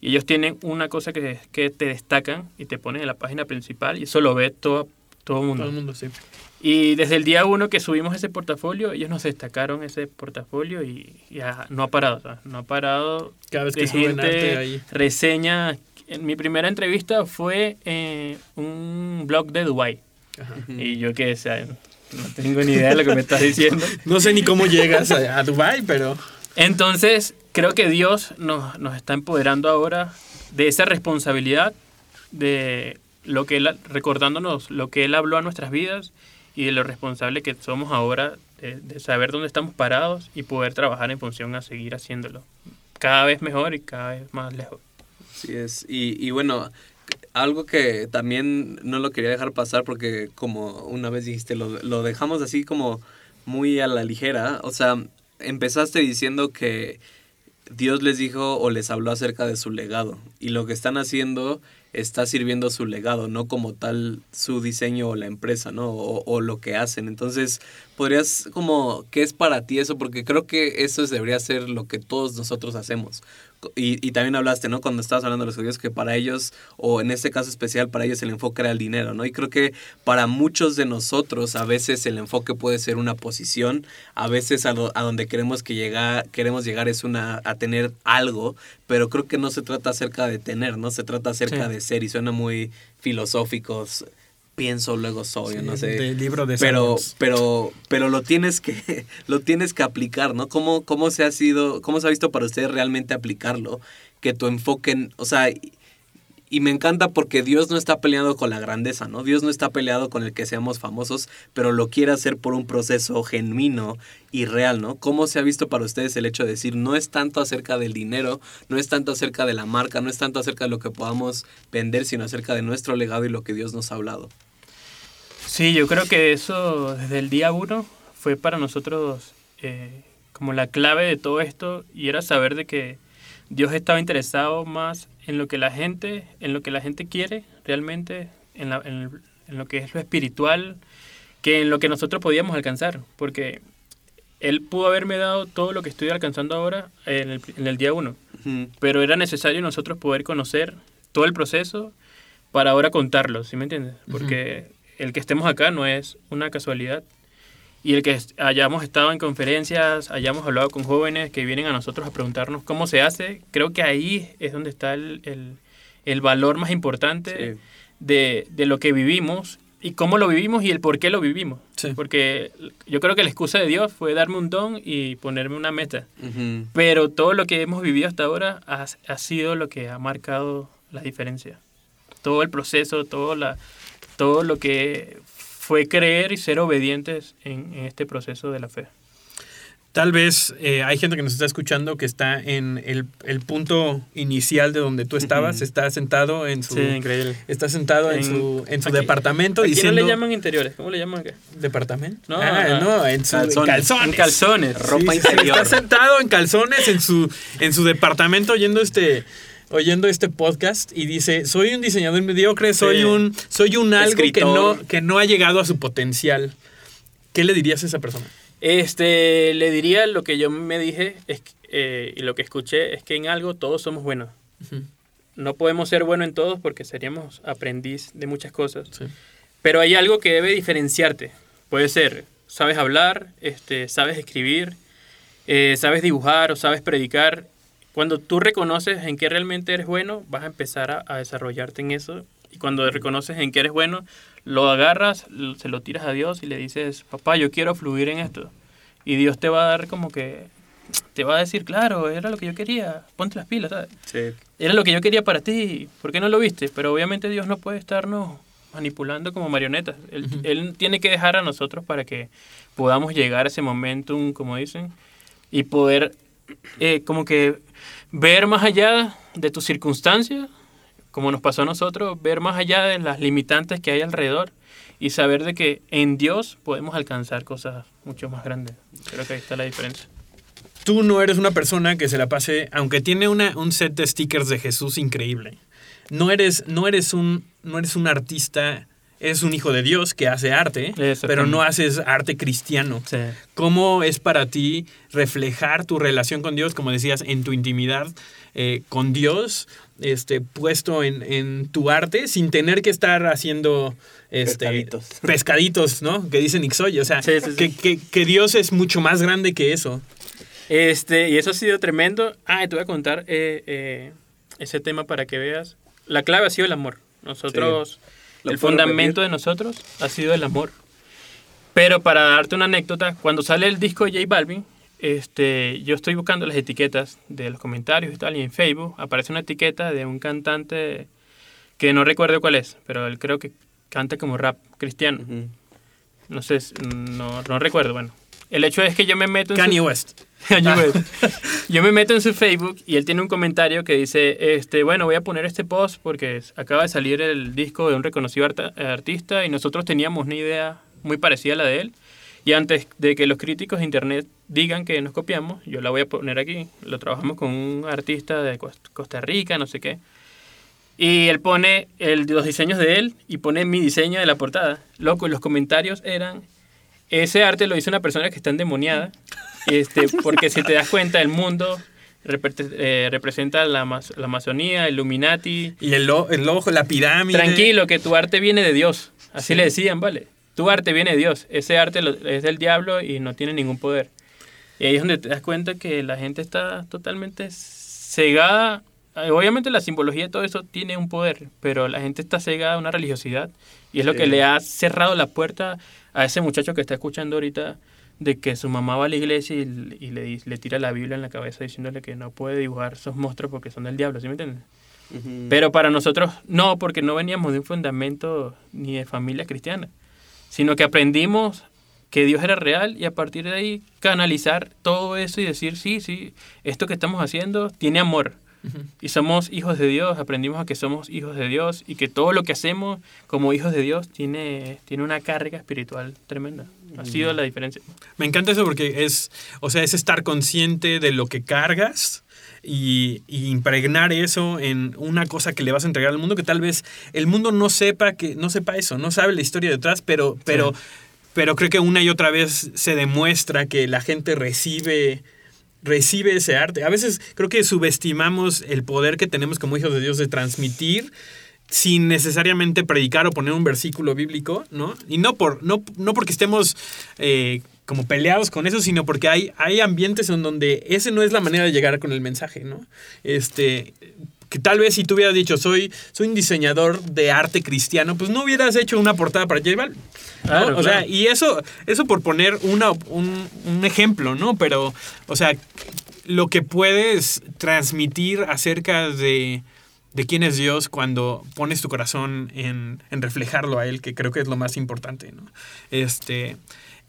y ellos tienen una cosa que, que te destacan y te ponen en la página principal y eso lo ve todo, todo el mundo. Todo el mundo, sí. Y desde el día uno que subimos ese portafolio, ellos nos destacaron ese portafolio y ya no ha parado, o sea, no ha parado. Cada vez que de suben arte gente ahí. reseña. En mi primera entrevista fue en un blog de Dubai Ajá. y yo que o sea, no tengo ni idea de lo que me estás diciendo. *laughs* No sé ni cómo llegas a, a Dubai, pero Entonces, creo que Dios nos, nos está empoderando ahora de esa responsabilidad, de lo que él, recordándonos lo que Él habló a nuestras vidas y de lo responsable que somos ahora de, saber dónde estamos parados y poder trabajar en función a seguir haciéndolo cada vez mejor y cada vez más lejos. Así es. Y, y bueno, algo que también no lo quería dejar pasar porque como una vez dijiste, lo, lo dejamos así como muy a la ligera. O sea, empezaste diciendo que Dios les dijo o les habló acerca de su legado. Y lo que están haciendo está sirviendo su legado, no como tal su diseño o la empresa, ¿no? O, lo que hacen. Entonces, podrías como, ¿qué es para ti eso? Porque creo que eso es- debería ser lo que todos nosotros hacemos. Y, y también hablaste, ¿no? Cuando estabas hablando de los judíos, que para ellos, o en este caso especial, para ellos el enfoque era el dinero, ¿no? Y creo que para muchos de nosotros a veces el enfoque puede ser una posición, a veces a, lo- a donde queremos, que llegar, queremos llegar es una, a tener algo, pero creo que no se trata acerca de tener, ¿no? Se trata acerca Sí. de ser y suena muy filosóficos. Pienso, luego soy, no sé. del libro de pero pero pero lo tienes que *laughs* lo tienes que aplicar no cómo cómo se ha sido cómo se ha visto para ustedes realmente aplicarlo que tu enfoque en- o sea y, me encanta porque Dios no está peleado con la grandeza, ¿no? Dios no está peleado con el que seamos famosos, pero lo quiere hacer por un proceso genuino y real, ¿no? ¿Cómo se ha visto para ustedes el hecho de decir, no es tanto acerca del dinero, no es tanto acerca de la marca, no es tanto acerca de lo que podamos vender, sino acerca de nuestro legado y lo que Dios nos ha hablado? Sí, yo creo que eso desde el día uno fue para nosotros eh, como la clave de todo esto y era saber de que Dios estaba interesado más en lo que la gente, en lo que la gente quiere realmente, en, la- en el- en lo que es lo espiritual, que en lo que nosotros podíamos alcanzar, porque Él pudo haberme dado todo lo que estoy alcanzando ahora en el, en el día uno, pero era necesario nosotros poder conocer todo el proceso para ahora contarlo, ¿sí me entiendes? Porque el que estemos acá no es una casualidad. Y el que hayamos estado en conferencias, hayamos hablado con jóvenes que vienen a nosotros a preguntarnos cómo se hace, creo que ahí es donde está el, el- el valor más importante Sí. de, de lo que vivimos y cómo lo vivimos y el por qué lo vivimos. Sí. Porque yo creo que la excusa de Dios fue darme un don y ponerme una meta. Ujú. Pero todo lo que hemos vivido hasta ahora ha, ha sido lo que ha marcado la diferencia. Todo el proceso, todo, la, todo lo que fue creer y ser obedientes en, en este proceso de la fe. Tal vez eh, hay gente que nos está escuchando que está en el, el punto inicial de donde tú estabas, está sentado en su... Sí, increíble. Está sentado en, En- su, en su aquí- departamento Aquí diciendo... no le llaman interiores, ¿cómo le llaman acá? ¿Departamento? No, ah, no, en su calzones. calzones. En calzones. Ropa sí, interior. Está sentado en calzones en su, en su departamento oyendo este oyendo este podcast y dice, soy un diseñador mediocre, soy Sí. un soy un algo que no, que no ha llegado a su potencial. ¿Qué le dirías a esa persona? Este, le diría lo que yo me dije es, eh, y lo que escuché es que en algo todos somos buenos. No podemos ser buenos en todos porque seríamos aprendiz de muchas cosas. Sí. Pero hay algo que debe diferenciarte. Puede ser, sabes hablar, este, sabes escribir, eh, sabes dibujar o sabes predicar. Cuando tú reconoces en qué realmente eres bueno, vas a empezar a, a desarrollarte en eso. Y cuando reconoces en qué eres bueno, lo agarras, lo- se lo tiras a Dios y le dices, papá, yo quiero fluir en esto. Y Dios te va a dar como que, *tsk* te va a decir, claro, era lo que yo quería, ponte las pilas, ¿sabes? Sí. Era lo que yo quería para ti, ¿por qué no lo viste? Pero obviamente Dios no puede estarnos manipulando como marionetas. Él tiene que dejar a nosotros para que podamos llegar a ese momentum, como dicen, y poder eh, como que ver más allá de tus circunstancias, como nos pasó a nosotros, ver más allá de las limitantes que hay alrededor y saber de que en Dios podemos alcanzar cosas mucho más grandes. Creo que ahí está la diferencia. Tú no eres una persona que se la pase, aunque tiene una, un set de stickers de Jesús increíble. No eres, no eres un, no eres un artista, eres un hijo de Dios que hace arte, pero no haces arte cristiano. Sí. ¿Cómo es para ti reflejar tu relación con Dios, como decías, en tu intimidad eh, con Dios, este, puesto en, en tu arte, sin tener que estar haciendo este, Pescaditos. pescaditos, ¿no? Que dicen Ixoy. O sea, Sí, sí, sí. Que, que- que Dios es mucho más grande que eso. Este, y eso ha sido tremendo. Ah, te voy a contar eh, eh, ese tema para que veas. La clave ha sido el amor. Nosotros, ¿Lo el fundamento repetir? de nosotros ha sido el amor. Pero para darte una anécdota, cuando sale el disco de J Balvin, este, yo estoy buscando las etiquetas de los comentarios y tal, y en Facebook aparece una etiqueta de un cantante que no recuerdo cuál es, pero él creo que canta como rap cristiano. No sé, no, no recuerdo, bueno. El hecho es que yo me meto en su- *laughs* Kanye West. Kanye *laughs* West. Yo me meto en su Facebook y él tiene un comentario que dice, este, bueno, voy a poner este post porque acaba de salir el disco de un reconocido arta- artista y nosotros teníamos una idea muy parecida a la de él. Y antes de que los críticos de internet digan que nos copiamos, yo la voy a poner aquí. Lo trabajamos con un artista de Cos- Costa Rica, no sé qué. Y él pone el, los diseños de él y pone mi diseño de la portada. Loco, y los comentarios eran, ese arte lo hizo una persona que está endemoniada, este, *laughs* porque si te das cuenta, el mundo repre- eh, representa la, mas- la Amazonía, el Illuminati. Y el, lo- el ojo, la pirámide. Tranquilo, que tu arte viene de Dios. Así le decían, ¿vale? Tu arte viene de Dios. Ese arte lo- es del diablo y no tiene ningún poder. Y ahí es donde te das cuenta que la gente está totalmente cegada. Obviamente la simbología de todo eso tiene un poder, pero la gente está cegada a una religiosidad y es lo que le ha cerrado la puerta a ese muchacho que está escuchando ahorita de que su mamá va a la iglesia y, y le, le tira la Biblia en la cabeza diciéndole que no puede dibujar esos monstruos porque son del diablo, ¿sí me entiendes? Pero para nosotros no, porque no veníamos de un fundamento ni de familia cristiana, sino que aprendimos que Dios era real y a partir de ahí canalizar todo eso y decir, sí, sí, esto que estamos haciendo tiene amor. Y somos hijos de Dios, aprendimos a que somos hijos de Dios y que todo lo que hacemos como hijos de Dios tiene, tiene una carga espiritual tremenda. Ha sido la diferencia. Me encanta eso porque es, o sea, es estar consciente de lo que cargas y, y impregnar eso en una cosa que le vas a entregar al mundo que tal vez el mundo no sepa que no sepa eso, no sabe la historia detrás, pero pero pero creo que una y otra vez se demuestra que la gente recibe recibe ese arte. A veces creo que subestimamos el poder que tenemos como hijos de Dios de transmitir sin necesariamente predicar o poner un versículo bíblico, ¿no? Y no, por, no, no porque estemos eh, como peleados con eso, sino porque hay, hay ambientes en donde ese no es la manera de llegar con el mensaje, ¿no? Este, que tal vez si tú hubieras dicho, soy, soy un diseñador de arte cristiano, pues no hubieras hecho una portada para J Balvin. ¿no? Claro, o sea, y eso, eso por poner una, un, un ejemplo, ¿no? Pero, o sea, lo que puedes transmitir acerca de, de quién es Dios cuando pones tu corazón en, en reflejarlo a Él, que creo que es lo más importante, ¿no? Este,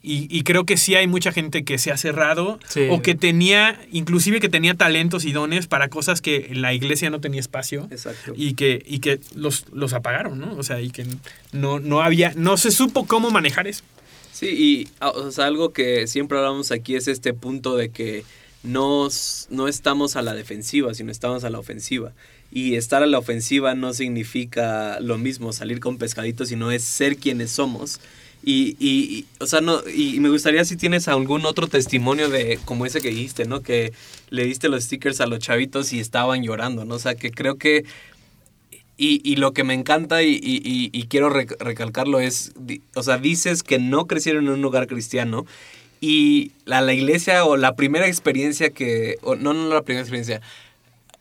y, y creo que sí hay mucha gente que se ha cerrado Sí. o que tenía, inclusive que tenía talentos y dones para cosas que la iglesia no tenía espacio Exacto. y que, y que los, los apagaron, ¿no? O sea, y que no, no había, no se supo cómo manejar eso. Sí, y ah, o sea, algo que siempre hablamos aquí es este punto de que nos, no estamos a la defensiva, sino estamos a la ofensiva. Y estar a la ofensiva no significa lo mismo, salir con pescaditos, sino es ser quienes somos. Y, y, o sea, no, y me gustaría si tienes algún otro testimonio de como ese que dijiste, ¿no? Que le diste los stickers a los chavitos y estaban llorando, ¿no? O sea, que creo que y, y lo que me encanta y, quiero rec- recalcarlo es, o sea, dices que no crecieron en un lugar cristiano y la, la iglesia o la primera experiencia que, o no, no la primera experiencia,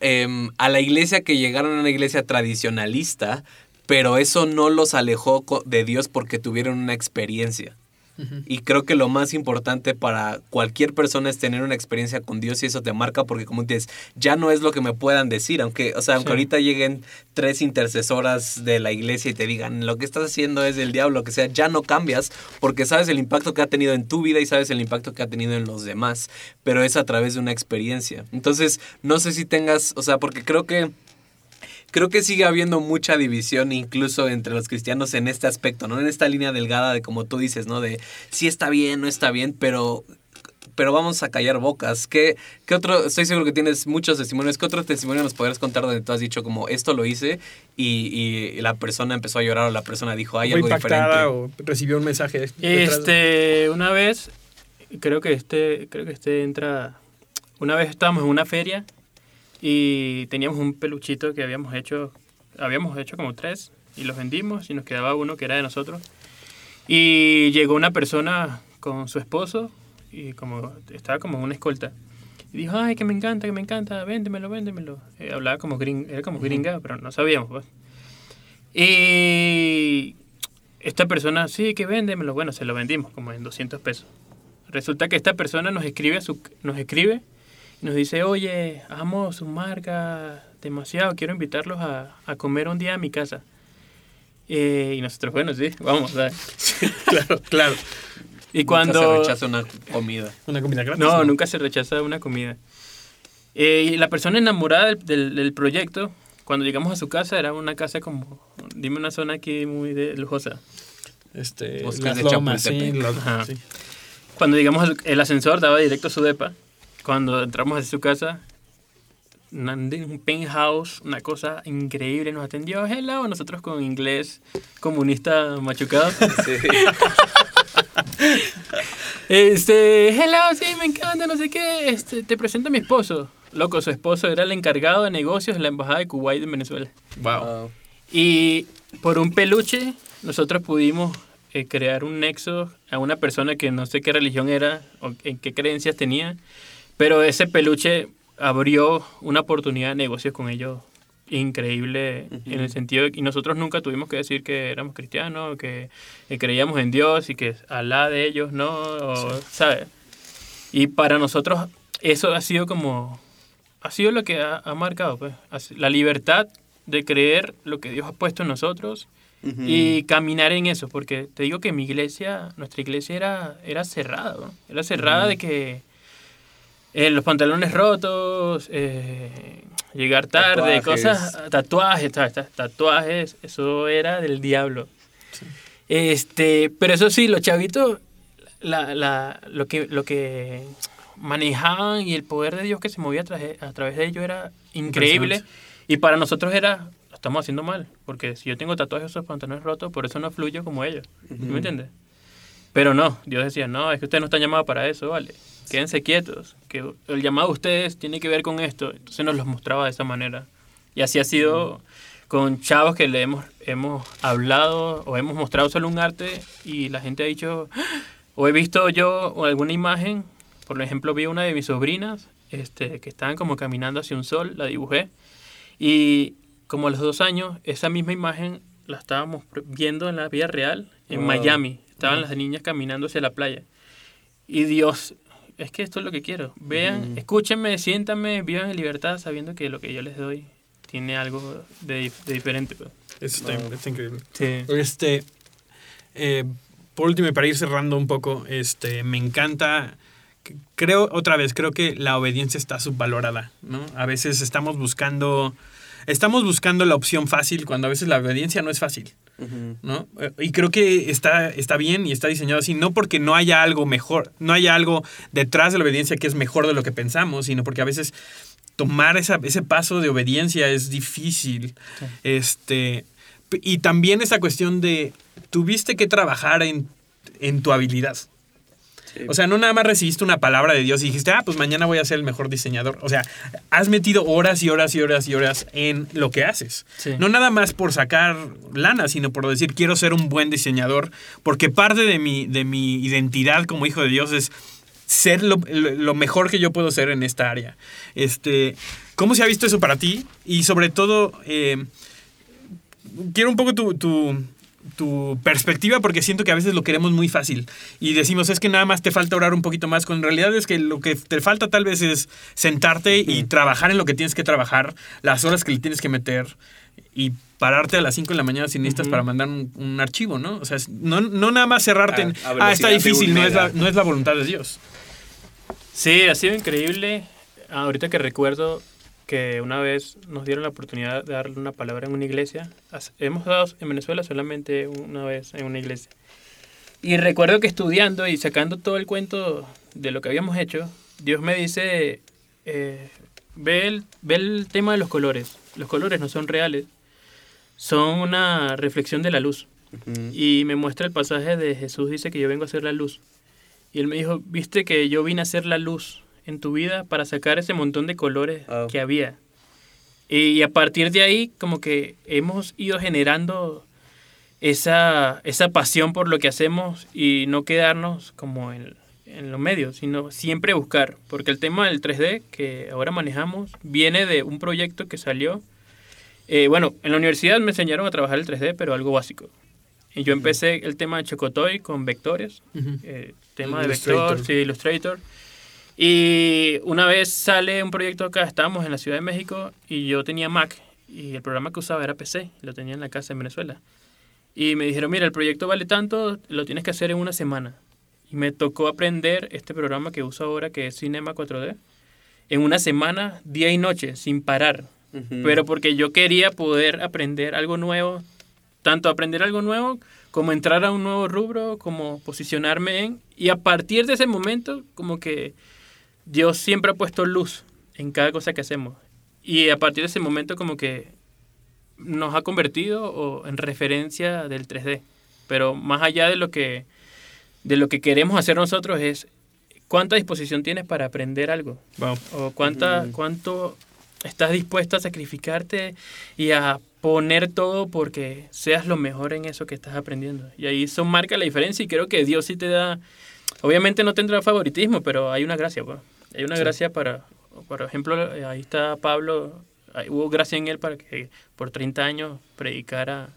em, a la iglesia que llegaron a una iglesia tradicionalista, pero eso no los alejó de Dios porque tuvieron una experiencia. Y creo que lo más importante para cualquier persona es tener una experiencia con Dios y eso te marca porque como dices, ya no es lo que me puedan decir, aunque, o sea, aunque Sí. ahorita lleguen tres intercesoras de la iglesia y te digan, lo que estás haciendo es del diablo, lo que sea, ya no cambias porque sabes el impacto que ha tenido en tu vida y sabes el impacto que ha tenido en los demás, pero es a través de una experiencia. Entonces, no sé si tengas, o sea, porque creo que creo que sigue habiendo mucha división incluso entre los cristianos en este aspecto, ¿no? En esta línea delgada de como tú dices, ¿no? De si está bien, no está bien, pero pero vamos a callar bocas. ¿Qué, ¿Qué otro? Estoy seguro que tienes muchos testimonios. ¿Qué otro testimonio nos podrías contar donde tú has dicho como esto lo hice y, y la persona empezó a llorar o la persona dijo hay algo impactada diferente? o recibió un mensaje. detrás. Este, una vez, creo que este, creo que este entra. Una vez estábamos en una feria y teníamos un peluchito que habíamos hecho, habíamos hecho como tres y los vendimos y nos quedaba uno que era de nosotros. Y llegó una persona con su esposo y como estaba como una escolta. Y dijo, ay, que me encanta, que me encanta, véndemelo, véndemelo. Eh, hablaba como gringa, era como gringa, pero no sabíamos, pues. Y esta persona, sí, que véndemelo. Bueno, se lo vendimos como en 200 pesos. Resulta que esta persona nos escribe, a su, nos escribe nos dice, oye, amo su marca demasiado, quiero invitarlos a, a comer un día a mi casa. Eh, y nosotros, bueno, sí, vamos. ¿sabes? *laughs* claro, claro. Y Nunca cuando... se rechaza una comida. Una comida gratis. No, nunca se rechaza una comida. Eh, y la persona enamorada del, del- del proyecto, cuando llegamos a su casa, era una casa como, dime una zona aquí muy de, lujosa. Este, las de lomas, sí, sí. Cuando llegamos, al- el ascensor daba directo a su depa. Cuando entramos a su casa, un penthouse, una cosa increíble, nos atendió. Hello, nosotros con inglés comunista machucado. *laughs* Sí. *laughs* Este, hello, sí, me encanta, no sé qué. Este, te presento a mi esposo. Loco, su esposo era el encargado de negocios de la embajada de Kuwait en Venezuela. Wow. Wow. Y por un peluche, nosotros pudimos eh, crear un nexo a una persona que no sé qué religión era o en qué creencias tenía, pero ese peluche abrió una oportunidad de negocios con ellos increíble en el sentido de que nosotros nunca tuvimos que decir que éramos cristianos, que, que creíamos en Dios y que Alá de ellos no, o, ¿sabes? Y para nosotros eso ha sido como, ha sido lo que ha, ha marcado, pues, la libertad de creer lo que Dios ha puesto en nosotros y caminar en eso, porque te digo que mi iglesia, nuestra iglesia era, era cerrada, ¿no? era cerrada de que eh, los pantalones rotos, eh, llegar tarde, Tatuajes. cosas, tatuajes, ta- ta- tatuajes, eso era del diablo. Este, pero eso sí, los chavitos, la, la, lo, que, lo que manejaban y el poder de Dios que se movía a, traje- a través de ellos era increíble. Y para nosotros era, lo estamos haciendo mal, porque si yo tengo tatuajes esos pantalones rotos, por eso no fluyo como ellos. ¿Sí Ujú. ¿Me entiendes? Pero no, Dios decía, no, es que ustedes no están llamados para eso, vale. Quédense quietos, que el llamado de ustedes tiene que ver con esto. Entonces nos los mostraba de esa manera. Y así ha sido con chavos que le hemos, hemos hablado o hemos mostrado solo un arte y la gente ha dicho, "Ah", o he visto yo alguna imagen, por ejemplo vi una de mis sobrinas este, que estaban como caminando hacia un sol, la dibujé y como a los dos años esa misma imagen la estábamos viendo en la vida real en Wow. Miami, estaban las niñas caminando hacia la playa y Dios, es que esto es lo que quiero. Vean, escúchenme, siéntanme, vivan en libertad sabiendo que lo que yo les doy tiene algo de, de diferente. pues. Eso está, está increíble. Sí. Este, eh, por último, y para ir cerrando un poco, este, me encanta, creo, otra vez, creo que la obediencia está subvalorada, ¿no? A veces estamos buscando, estamos buscando la opción fácil cuando a veces la obediencia no es fácil. ¿No? Eh, Y creo que está, está bien y está diseñado así, no porque no haya algo mejor, no haya algo detrás de la obediencia que es mejor de lo que pensamos, sino porque a veces tomar esa- ese paso de obediencia es difícil. Sí. Este, y también esa cuestión de, tuviste que trabajar en, en tu habilidad. Sí. O sea, no nada más recibiste una palabra de Dios y dijiste, ah, pues mañana voy a ser el mejor diseñador. O sea, has metido horas y horas y horas y horas en lo que haces. Sí. No nada más por sacar lana, sino por decir, quiero ser un buen diseñador, porque parte de mi, de mi identidad como hijo de Dios es ser lo, lo- lo mejor que yo puedo ser en esta área. Este, ¿Cómo se ha visto eso para ti? Y sobre todo, eh, quiero un poco tu, tu, tu perspectiva porque siento que a veces lo queremos muy fácil y decimos es que nada más te falta orar un poquito más, cuando en realidad es que lo que te falta tal vez es sentarte y trabajar en lo que tienes que trabajar, las horas que le tienes que meter y pararte a las 5 de la mañana si necesitas para mandar un, un archivo, ¿no? O sea, no, no nada más cerrarte en, A- ah, está difícil, no es, la, mega". no es la voluntad de Dios. Sí, ha sido increíble. Ahorita que recuerdo que una vez nos dieron la oportunidad de darle una palabra en una iglesia. Hemos dado en Venezuela solamente una vez en una iglesia. Y recuerdo que estudiando y sacando todo el cuento de lo que habíamos hecho, Dios me dice, eh, ve, el, ve el tema de los colores. Los colores no son reales, son una reflexión de la luz. Y me muestra el pasaje de Jesús, dice que yo vengo a ser la luz. Y él me dijo, viste que yo vine a ser la luz en tu vida para sacar ese montón de colores Wow. que había. Y a partir de ahí, como que hemos ido generando esa, esa pasión por lo que hacemos y no quedarnos como en, en los medios, sino siempre buscar. Porque el tema del 3D que ahora manejamos viene de un proyecto que salió. eh, bueno, en la universidad me enseñaron a trabajar el 3D, pero algo básico. Y yo empecé el tema de Chocotoy con vectores, eh, tema de vector, sí, Illustrator. Y una vez sale un proyecto acá, estábamos en la Ciudad de México y yo tenía Mac y el programa que usaba era PC, lo tenía en la casa en Venezuela. Y me dijeron, mira, el proyecto vale tanto, lo tienes que hacer en una semana. Y me tocó aprender este programa que uso ahora, que es Cinema 4D, en una semana, día y noche, sin parar. Pero porque yo quería poder aprender algo nuevo, tanto aprender algo nuevo como entrar a un nuevo rubro, como posicionarme en... Y a partir de ese momento, como que Dios siempre ha puesto luz en cada cosa que hacemos. Y a partir de ese momento como que nos ha convertido o, en referencia del 3D. Pero más allá de lo que de lo que queremos hacer nosotros es cuánta disposición tienes para aprender algo Wow. o cuánta, cuánto estás dispuesto a sacrificarte y a poner todo porque seas lo mejor en eso que estás aprendiendo. Y ahí eso marca la diferencia y creo que Dios sí te da, obviamente no tendrá favoritismo, pero hay una gracia, pues. Hay una Sí. gracia para, por ejemplo, eh, ahí está Pablo, ahí hubo gracia en él para que por 30 años predicara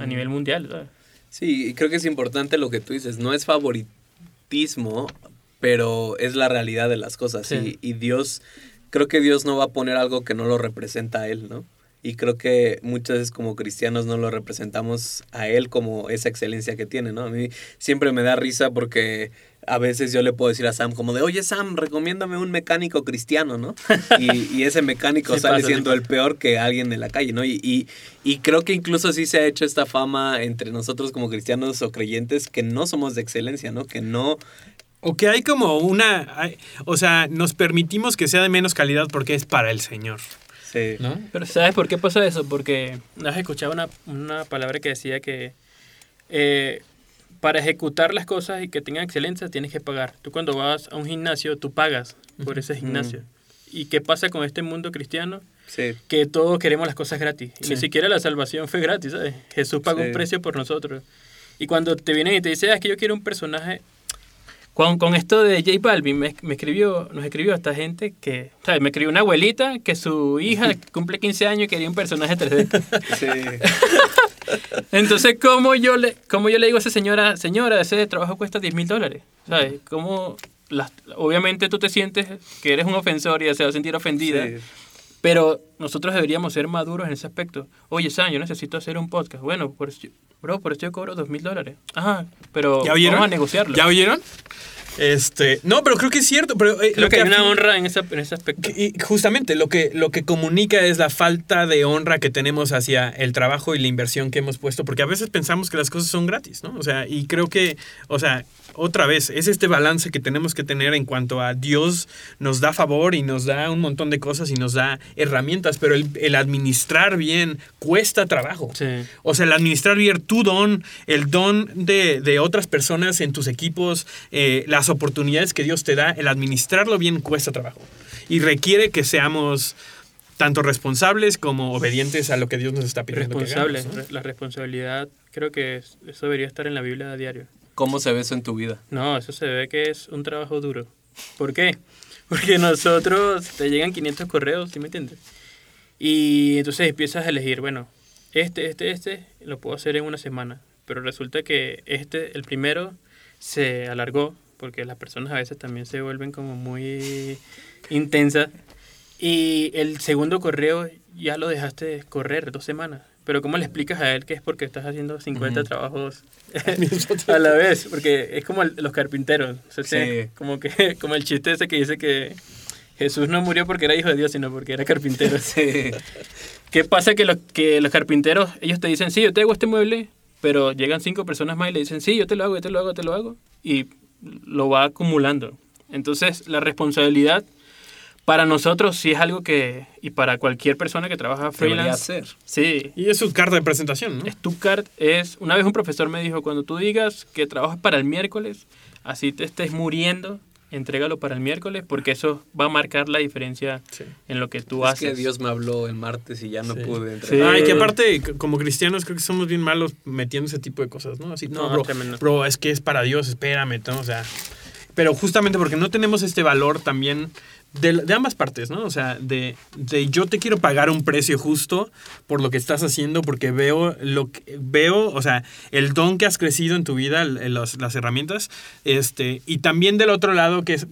a nivel mundial. ¿sabes? Sí, y creo que es importante lo que tú dices. No es favoritismo, pero es la realidad de las cosas. Sí. Y, y Dios, creo que Dios no va a poner algo que no lo representa a Él, ¿no? Y creo que muchas veces como cristianos no lo representamos a Él como esa excelencia que tiene, ¿no? A mí siempre me da risa porque a veces yo le puedo decir a Sam como de, oye Sam, recomiéndame un mecánico cristiano, ¿no? *laughs* Y, y ese mecánico Sí sale pasa, sí siendo el peor que alguien de la calle, ¿no? Y, y, y creo que incluso sí se ha hecho esta fama entre nosotros como cristianos o creyentes que no somos de excelencia, ¿no? Que no... O que hay como una, hay- o sea, nos permitimos que sea de menos calidad porque es para el Señor, Sí. ¿no? Pero ¿sabes por qué pasa eso? Porque has escuchado una, una palabra que decía que eh, para ejecutar las cosas y que tengan excelencia tienes que pagar. Tú cuando vas a un gimnasio, tú pagas por ese gimnasio. ¿Y qué pasa con este mundo cristiano? Sí. que todos queremos las cosas gratis. Sí. Ni siquiera la salvación fue gratis, ¿sabes? Jesús pagó Sí. un precio por nosotros. Y cuando te vienen y te dicen, "Ah, es que yo quiero un personaje... Con, con esto de J Balvin, me, me escribió, nos escribió esta gente que, ¿sabes? Me escribió una abuelita que su hija *laughs* cumple 15 años y quería un personaje 3D. Sí. *laughs* Entonces, ¿cómo yo le, cómo yo le digo a esa señora, señora, ese trabajo cuesta 10 mil dólares? ¿Sabes? ¿Cómo las- obviamente tú te sientes que eres un ofensor y se va a sentir ofendida, Sí. Pero nosotros deberíamos ser maduros en ese aspecto. Oye, Sam, yo necesito hacer un podcast. Bueno, por bro, por eso yo cobro 2 mil dólares. Ajá, pero ¿Ya vamos a negociarlo. ¿Ya oyeron? Este, no, pero creo que es cierto. Pero, eh, Creo lo que hay al una honra en, esa- en ese aspecto. Y justamente lo que, lo que comunica es la falta de honra que tenemos hacia el trabajo y la inversión que hemos puesto, porque a veces pensamos que las cosas son gratis, ¿no? O sea, y creo que, o sea, otra vez, es este balance que tenemos que tener en cuanto a Dios nos da favor y nos da un montón de cosas y nos da herramientas, pero el, el administrar bien cuesta trabajo. Sí. O sea, el administrar bien tu don, el don de, de otras personas en tus equipos, eh, las oportunidades que Dios te da, el administrarlo bien cuesta trabajo. Y requiere que seamos tanto responsables como obedientes a lo que Dios nos está pidiendo. que Responsable. hagamos, ¿no? La responsabilidad, creo que es- eso debería estar en la Biblia a diario. ¿Cómo se ve eso en tu vida? No, eso se ve que es un trabajo duro. ¿Por qué? *laughs* Porque nosotros te llegan 500 correos, ¿sí me entiendes? Y entonces empiezas a elegir, bueno, este, este, este, lo puedo hacer en una semana. Pero resulta que este, el primero, se alargó, porque las personas a veces también se vuelven como muy intensas. Y el segundo correo ya lo dejaste correr dos semanas. Pero ¿cómo le explicas a él que es porque estás haciendo 50 Ujú. trabajos *laughs* a la vez? Porque es como el- los carpinteros. O sea, Sí. como, que, *laughs* como el chiste ese que dice que Jesús no murió porque era hijo de Dios, sino porque era carpintero. *laughs* Sí. ¿Qué pasa? Que los, que los carpinteros, ellos te dicen, sí, yo te hago este mueble, pero llegan cinco personas más y le dicen, sí, yo te lo hago, yo te lo hago, te lo hago. Y lo va acumulando. Entonces, la responsabilidad para nosotros sí es algo que, y para cualquier persona que trabaja Debería freelance, ser. sí, Y es su carta de presentación, ¿no? Stuttgart es, una vez un profesor me dijo, cuando tú digas que trabajas para el miércoles, así te estés muriendo, entrégalo para el miércoles, porque eso va a marcar la diferencia Sí. en lo que tú Es haces. que Dios me habló el martes y ya no Sí. pude entrar. Sí. Ah, y que aparte, como cristianos, creo que somos bien malos metiendo ese tipo de cosas, ¿no? Así, no, bro, tremendo. bro, es que es para Dios, espérame, ¿no? O sea, pero justamente porque no tenemos este valor también de, de ambas partes, ¿no? O sea, de, de yo te quiero pagar un precio justo por lo que estás haciendo, porque veo lo que veo, o sea, el don que has crecido en tu vida, el- las herramientas, este, y también del otro lado, que es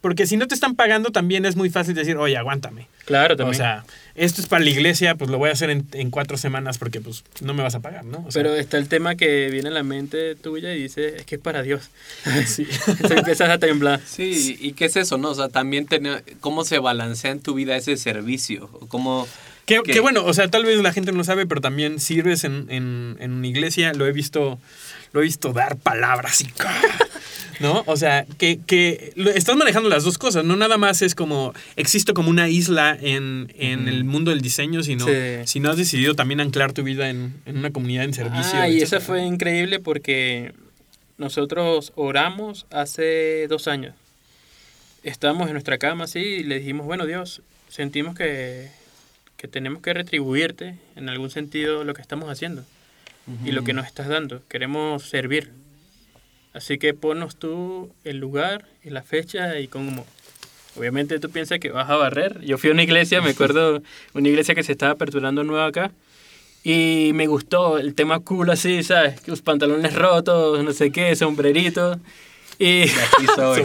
porque si no te están pagando, también es muy fácil decir, oye, aguántame. Claro, también. O sea, esto es para la iglesia, pues lo voy a hacer en, en cuatro semanas porque pues no me vas a pagar, ¿no? O sea, Pero está el tema que viene a la mente tuya y dice, es que es para Dios. *laughs* sí. *laughs* Entonces empiezas a temblar. Sí, ¿y qué es eso, no? O sea, también tener, cómo se balancea en tu vida ese servicio, o cómo... Que, que- que bueno, o sea, tal vez la gente no lo sabe, pero también sirves en, en, en una iglesia, lo he visto, lo he visto dar palabras y ¿no? O sea, que, que estás manejando las dos cosas, no nada más es como, existo como una isla en, en el mundo del diseño, sino, Sí. sino has decidido también anclar tu vida en, en una comunidad en servicio. Ah, y eso fue increíble porque nosotros oramos hace dos años. Estábamos en nuestra cama así y le dijimos, bueno Dios, sentimos que, que tenemos que retribuirte en algún sentido lo que estamos haciendo y lo que nos estás dando. Queremos servir. Así que ponnos tú el lugar y la fecha y como... Obviamente tú piensas que vas a barrer. Yo fui a una iglesia, me acuerdo, *laughs* una iglesia que se estaba aperturando nueva acá. Y me gustó el tema cool así, ¿sabes? Los pantalones rotos, no sé qué, sombrerito. Y Aquí *laughs* soy.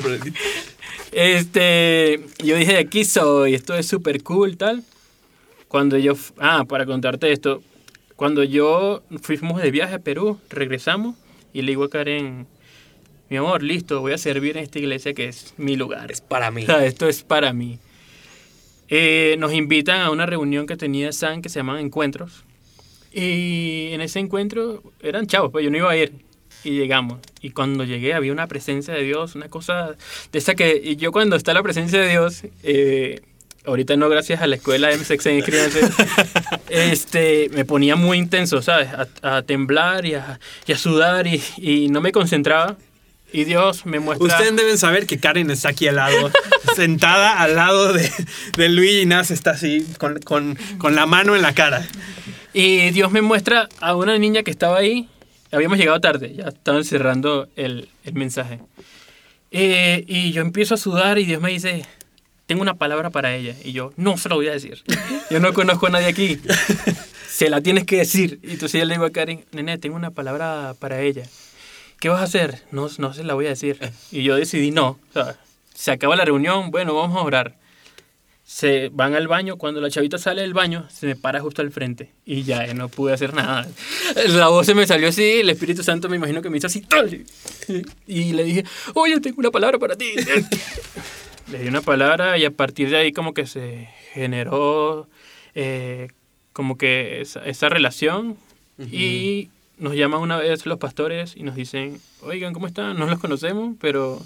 Este, yo dije, aquí soy, esto es súper cool, tal. Cuando yo, ah, para contarte esto, cuando yo fuimos de viaje a Perú, regresamos y le digo a Karen, mi amor, listo, voy a servir en esta iglesia que es mi lugar. Es para mí. O *laughs* sea, esto es para mí. Eh, nos invitan a una reunión que tenía San que se llaman Encuentros. Y en ese encuentro eran chavos, pues yo no iba a ir. Y llegamos. Y cuando llegué había una presencia de Dios, una cosa de esa que y yo cuando está la presencia de Dios, eh, ahorita no gracias a la escuela de MSX en *laughs* este, me ponía muy intenso, ¿sabes? A, a temblar y a, y a sudar y, y no me concentraba. Y Dios me muestra... Ustedes deben saber que Karen está aquí al lado, *laughs* sentada al lado de, de Luis y Nas está así, con, con, con la mano en la cara. Y Dios me muestra a una niña que estaba ahí. Habíamos llegado tarde, ya estaban cerrando el, el mensaje. Eh, y yo empiezo a sudar y Dios me dice, tengo una palabra para ella. Y yo, no se lo voy a decir. Yo no conozco a nadie aquí. *laughs* Se la tienes que decir. Y entonces yo le digo a Karen, nene, tengo una palabra para ella. ¿Qué vas a hacer? No, no se la voy a decir. Y yo decidí no. O sea, se acaba la reunión, bueno, vamos a orar. Se van al baño, cuando la chavita sale del baño, se me para justo al frente. Y ya, no pude hacer nada. La voz se me salió así, el Espíritu Santo me imagino que me hizo así. ¡tal! Y le dije, oye, tengo una palabra para ti. *laughs* Le di una palabra y a partir de ahí como que se generó eh, como que esa, esa relación. Y nos llaman una vez los pastores y nos dicen, oigan, ¿cómo están? No los conocemos, pero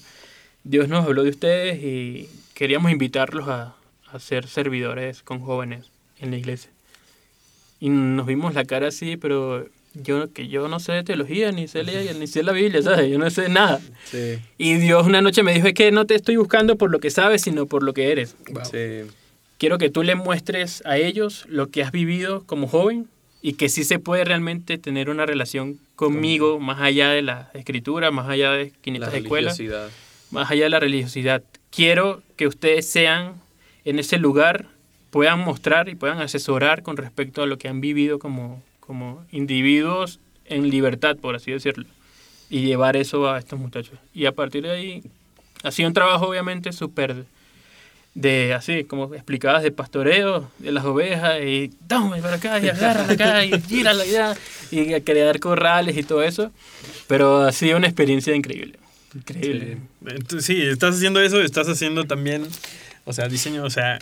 Dios nos habló de ustedes y queríamos invitarlos a, a ser servidores con jóvenes en la iglesia. Y nos vimos la cara así, pero yo que yo no sé de teología, ni sé leer, ni sé la Biblia, ¿sabes? Yo no sé nada. Sí, Y Dios una noche me dijo, es que no te estoy buscando por lo que sabes, sino por lo que eres. sí. Quiero que tú le muestres a ellos lo que has vivido como joven y que sí se puede realmente tener una relación conmigo más allá de la escritura, más allá de 500 La escuelas más allá de la religiosidad. Quiero que ustedes sean en ese lugar, puedan mostrar y puedan asesorar con respecto a lo que han vivido como, como individuos en libertad, por así decirlo, y llevar eso a estos muchachos. Y a partir de ahí, ha sido un trabajo obviamente súper de, así, como explicadas de pastoreo, de las ovejas, y toma para acá, y agárrala acá, y gírala allá, y crear corrales y todo eso. Pero ha sido una experiencia increíble. Increíble. Entonces, sí, estás haciendo eso, estás haciendo también, o sea, diseño, o sea,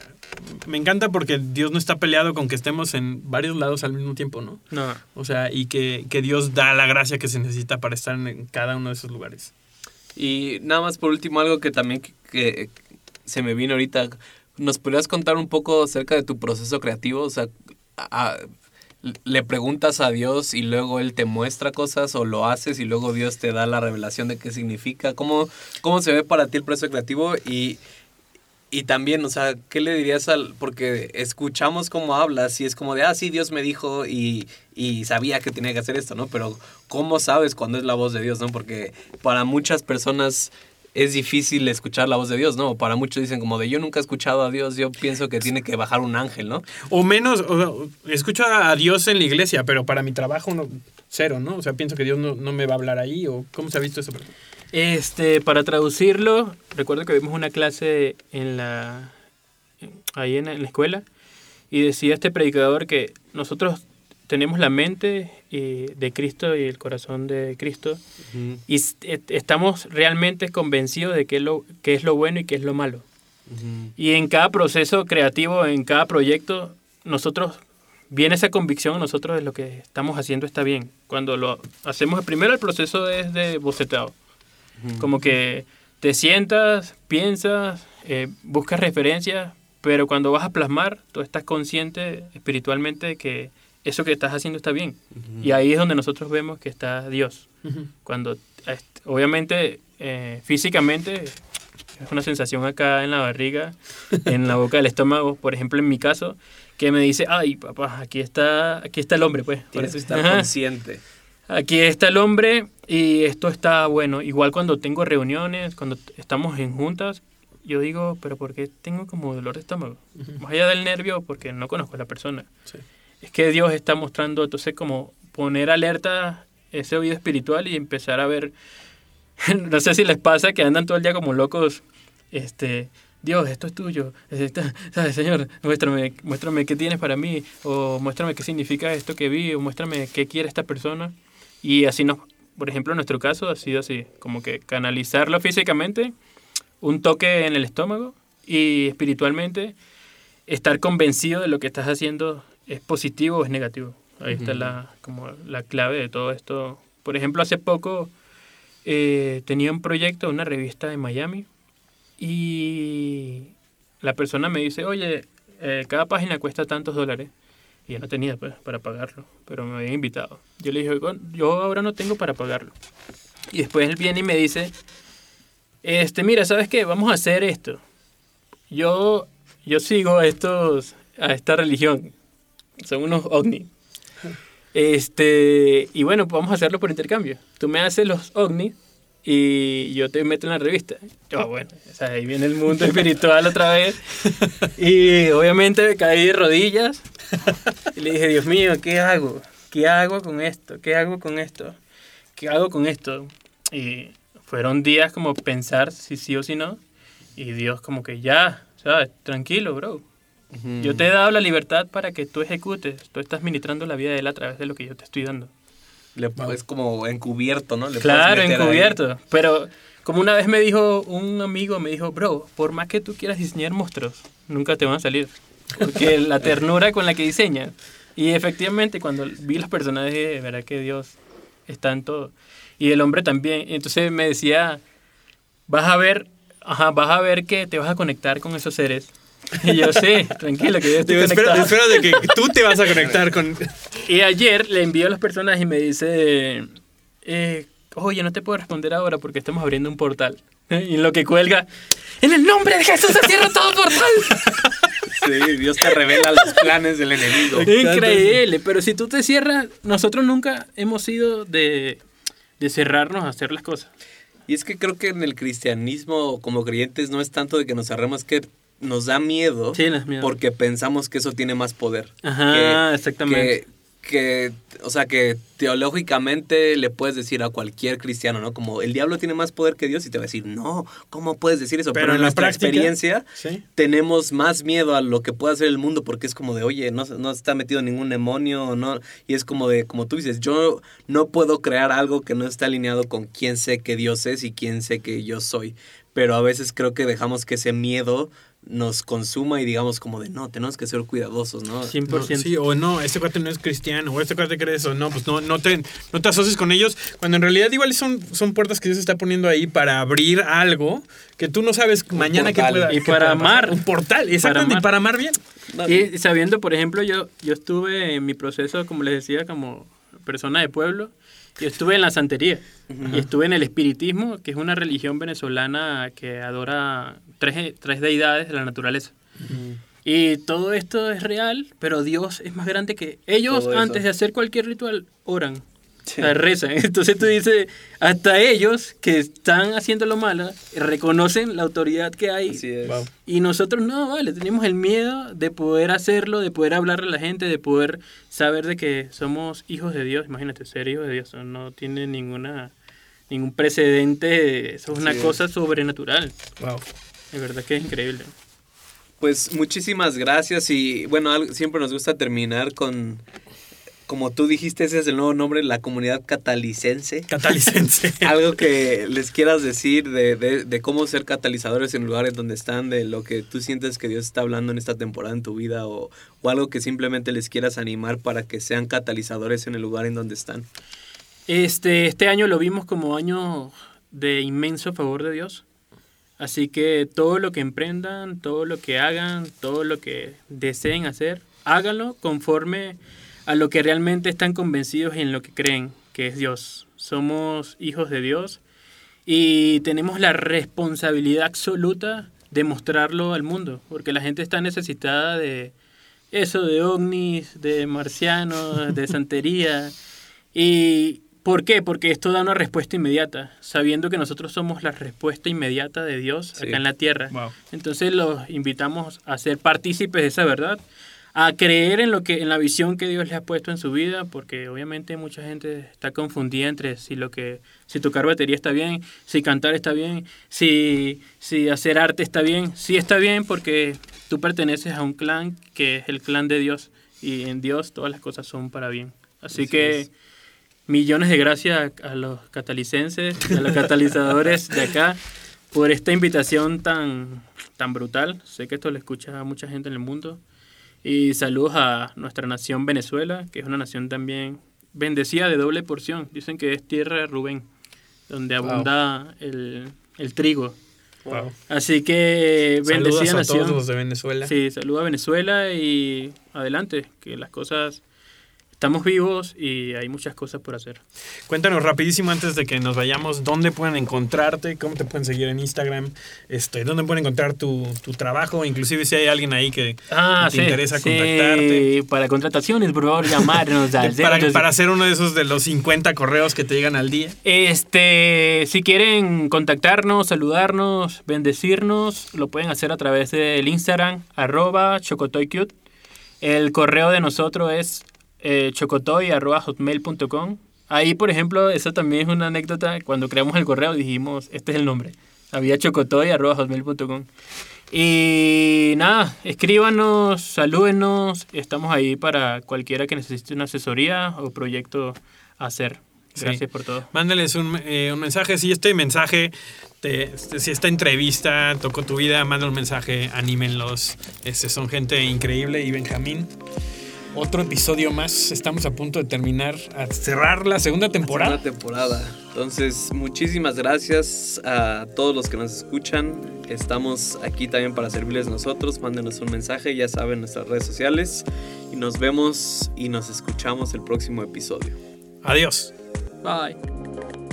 me encanta porque Dios no está peleado con que estemos en varios lados al mismo tiempo, ¿no? No. O sea, y que, que Dios da la gracia que se necesita para estar en, en cada uno de esos lugares. Y nada más por último, algo que también que, que se me vino ahorita. ¿Nos podrías contar un poco acerca de tu proceso creativo? O sea, ¿le preguntas a Dios y luego Él te muestra cosas o lo haces y luego Dios te da la revelación de qué significa? ¿Cómo, cómo se ve para ti el proceso creativo? Y, y también, o sea, ¿qué le dirías al...? Porque escuchamos cómo hablas y es como de, ah, sí, Dios me dijo y, y sabía que tenía que hacer esto, ¿no? Pero ¿cómo sabes cuando es la voz de Dios, no? Porque para muchas personas es difícil escuchar la voz de Dios, ¿no? Para muchos dicen como de, yo nunca he escuchado a Dios, yo pienso que tiene que bajar un ángel, ¿no? O menos, o escucho a Dios en la iglesia, pero para mi trabajo no, cero, ¿no? O sea, pienso que Dios no, no me va a hablar ahí, o ¿cómo se ha visto eso? Este, para traducirlo, recuerdo que vimos una clase en la ahí en, en la escuela y decía este predicador que nosotros tenemos la mente eh, de Cristo y el corazón de Cristo y et- estamos realmente convencidos de qué es, lo, qué es lo bueno y qué es lo malo. Y en cada proceso creativo, en cada proyecto, nosotros viene esa convicción nosotros de lo que estamos haciendo está bien. Cuando lo hacemos, primero el proceso es de bocetado. Como que te sientas, piensas, eh, buscas referencias, pero cuando vas a plasmar, tú estás consciente espiritualmente de que eso que estás haciendo está bien. Y ahí es donde nosotros vemos que está Dios. Cuando, est- obviamente, eh, físicamente, es una sensación acá en la barriga, *laughs* en la boca del estómago, por ejemplo, en mi caso, que me dice, ay, papá, aquí está, aquí está el hombre, pues. Tienes que estar consciente. Aquí está el hombre y esto está bueno. Igual cuando tengo reuniones, cuando estamos en juntas, yo digo, pero ¿por qué tengo como dolor de estómago? Más allá del nervio, porque no conozco a la persona. Sí. Es que Dios está mostrando, entonces, como poner alerta ese oído espiritual y empezar a ver. *laughs* no sé si les pasa que andan todo el día como locos. Este. Dios, esto es tuyo. ¿Sabes, Señor? Muéstrame, muéstrame qué tienes para mí. O muéstrame qué significa esto que vi. O muéstrame qué quiere esta persona. Y así nos, por ejemplo, en nuestro caso ha sido así, como que canalizarlo físicamente, un toque en el estómago y espiritualmente estar convencido de lo que estás haciendo es positivo o es negativo. Ahí está la, como la clave de todo esto. Por ejemplo, hace poco eh, tenía un proyecto, una revista en Miami y la persona me dice, oye, eh, cada página cuesta tantos dólares. Y yo no tenía pues, para pagarlo, pero me habían invitado. Yo le dije, "Con- yo ahora no tengo para pagarlo. Y después él viene y me dice, este, mira, ¿sabes qué? Vamos a hacer esto. Yo, yo sigo a, estos, a esta religión. Son unos ovnis. Este, y bueno, vamos a hacerlo por intercambio. Tú me haces los ovnis y yo te meto en la revista. Yo, bueno, o sea, ahí viene el mundo espiritual otra vez. *laughs* Y obviamente me caí de rodillas y le dije, Dios mío, ¿qué hago? ¿Qué hago con esto? ¿Qué hago con esto? ¿Qué hago con esto? Y fueron días como pensar si sí o si no. Y Dios como que ya, ¿sabes? Tranquilo, bro. Yo te he dado la libertad para que tú ejecutes. Tú estás ministrando la vida de él a través de lo que yo te estoy dando. Le, es como encubierto, ¿no? Le claro, meter ahí. encubierto. Pero como una vez me dijo un amigo, me dijo, bro, por más que tú quieras diseñar monstruos, nunca te van a salir. Porque la *laughs* ternura con la que diseñan. Y efectivamente, cuando vi los personajes, de verdad que Dios está en todo. Y el hombre también. Entonces me decía, vas a ver, ajá, vas a ver que te vas a conectar con esos seres. Y yo, sí, tranquilo, que yo estoy Digo, espera, espera de que tú te vas a conectar con... *laughs* Y ayer le envío a los personajes y me dice, eh, oye, no te puedo responder ahora porque estamos abriendo un portal. *laughs* Y en lo que cuelga, en el nombre de Jesús se cierra todo portal. *laughs* Sí, Dios te revela los planes del enemigo. Increíble, pero si tú te cierras, nosotros nunca hemos sido de, de cerrarnos a hacer las cosas. Y es que creo que en el cristianismo, como creyentes, no es tanto de que nos cerremos, que nos da miedo. Sí, nos da miedo. Porque pensamos que eso tiene más poder. Ajá, exactamente. Que, que, o sea, que teológicamente le puedes decir a cualquier cristiano, ¿no? Como el diablo tiene más poder que Dios y te va a decir, no, ¿cómo puedes decir eso? Pero Pero, en nuestra práctica, experiencia sí. tenemos más miedo a lo que puede hacer el mundo porque es como de, oye, no, no está metido ningún demonio, no, y es como de, como tú dices, yo no puedo crear algo que no está alineado con quién sé que Dios es y quién sé que yo soy. Pero a veces creo que dejamos que ese miedo nos consuma y digamos como de, no, tenemos que ser cuidadosos, ¿no? 100%. No, sí, o no, este cuate no es cristiano, o este cuate cree eso, no, pues no, no te, no te asocies con ellos, cuando en realidad igual son, son puertas que Dios está poniendo ahí para abrir algo que tú no sabes mañana que portal. pueda Y que para amar. Un portal, exactamente, amar. y para amar bien. Y sabiendo, por ejemplo, yo, yo estuve en mi proceso, como les decía, como persona de pueblo, yo estuve en la santería y estuve en el espiritismo, que es una religión venezolana que adora tres, tres deidades de la naturaleza. Y todo esto es real, pero Dios es más grande que ellos. Antes de hacer cualquier ritual, oran. O sea, rezan. *laughs* Entonces tú dices, hasta ellos que están haciendo lo malo, reconocen la autoridad que hay Así es. Wow. y nosotros no, vale, tenemos el miedo de poder hacerlo, de poder hablarle a la gente, de poder saber de que somos hijos de Dios. Imagínate, ser hijos de Dios eso no tiene ninguna ningún precedente, eso es una cosa sobrenatural. Wow. De verdad que es increíble. Pues muchísimas gracias y bueno, siempre nos gusta terminar con, como tú dijiste, ese es el nuevo nombre, la comunidad catalicense. Catalicense. *laughs* Algo que les quieras decir de, de- de cómo ser catalizadores en lugares donde están, de lo que tú sientes que Dios está hablando en esta temporada en tu vida o, o algo que simplemente les quieras animar para que sean catalizadores en el lugar en donde están. Este, este año lo vimos como año de inmenso favor de Dios. Así que todo lo que emprendan, todo lo que hagan, todo lo que deseen hacer, háganlo conforme a lo que realmente están convencidos y en lo que creen, que es Dios. Somos hijos de Dios y tenemos la responsabilidad absoluta de mostrarlo al mundo, porque la gente está necesitada de eso, de ovnis, de marcianos, de santería. ¿Y por qué? Porque esto da una respuesta inmediata, sabiendo que nosotros somos la respuesta inmediata de Dios Sí. acá en la tierra. Wow. Entonces los invitamos a ser partícipes de esa verdad, a creer en lo que en la visión que Dios les ha puesto en su vida, porque obviamente mucha gente está confundida entre si lo que si tocar batería está bien, si cantar está bien, si si hacer arte está bien, sí está bien porque tú perteneces a un clan que es el clan de Dios y en Dios todas las cosas son para bien. Así, Así que es. Millones de gracias a los catalicenses, a los catalizadores de acá por esta invitación tan, tan brutal. Sé que esto le escucha a mucha gente en el mundo. Y saludos a nuestra nación Venezuela, que es una nación también bendecida de doble porción. Dicen que es tierra de Rubén, donde Wow. abunda el, el trigo. Wow. Así que Saludos bendecida a nación. todos los de Venezuela. Sí, saluda a Venezuela y adelante, que las cosas estamos vivos y hay muchas cosas por hacer. Cuéntanos rapidísimo antes de que nos vayamos, ¿dónde pueden encontrarte? ¿Cómo te pueden seguir en Instagram? Este, ¿Dónde pueden encontrar tu, tu trabajo? Inclusive si hay alguien ahí que, Ah, te sí, interesa sí, contactarte. Para contrataciones, por favor, llamarnos *laughs* al Para, 085. para hacer uno de esos de los 50 correos que te llegan al día. Este, si quieren contactarnos, saludarnos, bendecirnos, lo pueden hacer a través del Instagram, arroba chocotoycute. El correo de nosotros es eh, chocotoy, arroba hotmail.com. Ahí, por ejemplo, eso también es una anécdota. Cuando creamos el correo dijimos, este es el nombre. Había chocotoy, arroba hotmail.com. Y nada, escríbanos, salúdenos. Estamos ahí para cualquiera que necesite una asesoría o proyecto a hacer. Sí. Gracias por todo. Mándales un, eh, un mensaje. Si este mensaje, te- si esta entrevista tocó tu vida, manda un mensaje, anímenlos. Este, son gente increíble. Y Benjamín, otro episodio más. Estamos a punto de terminar, a cerrar la segunda temporada. Una temporada. Entonces, muchísimas gracias a todos los que nos escuchan. Estamos aquí también para servirles nosotros. Mándenos un mensaje, ya saben, nuestras redes sociales. Y nos vemos y nos escuchamos el próximo episodio. Adiós. Bye.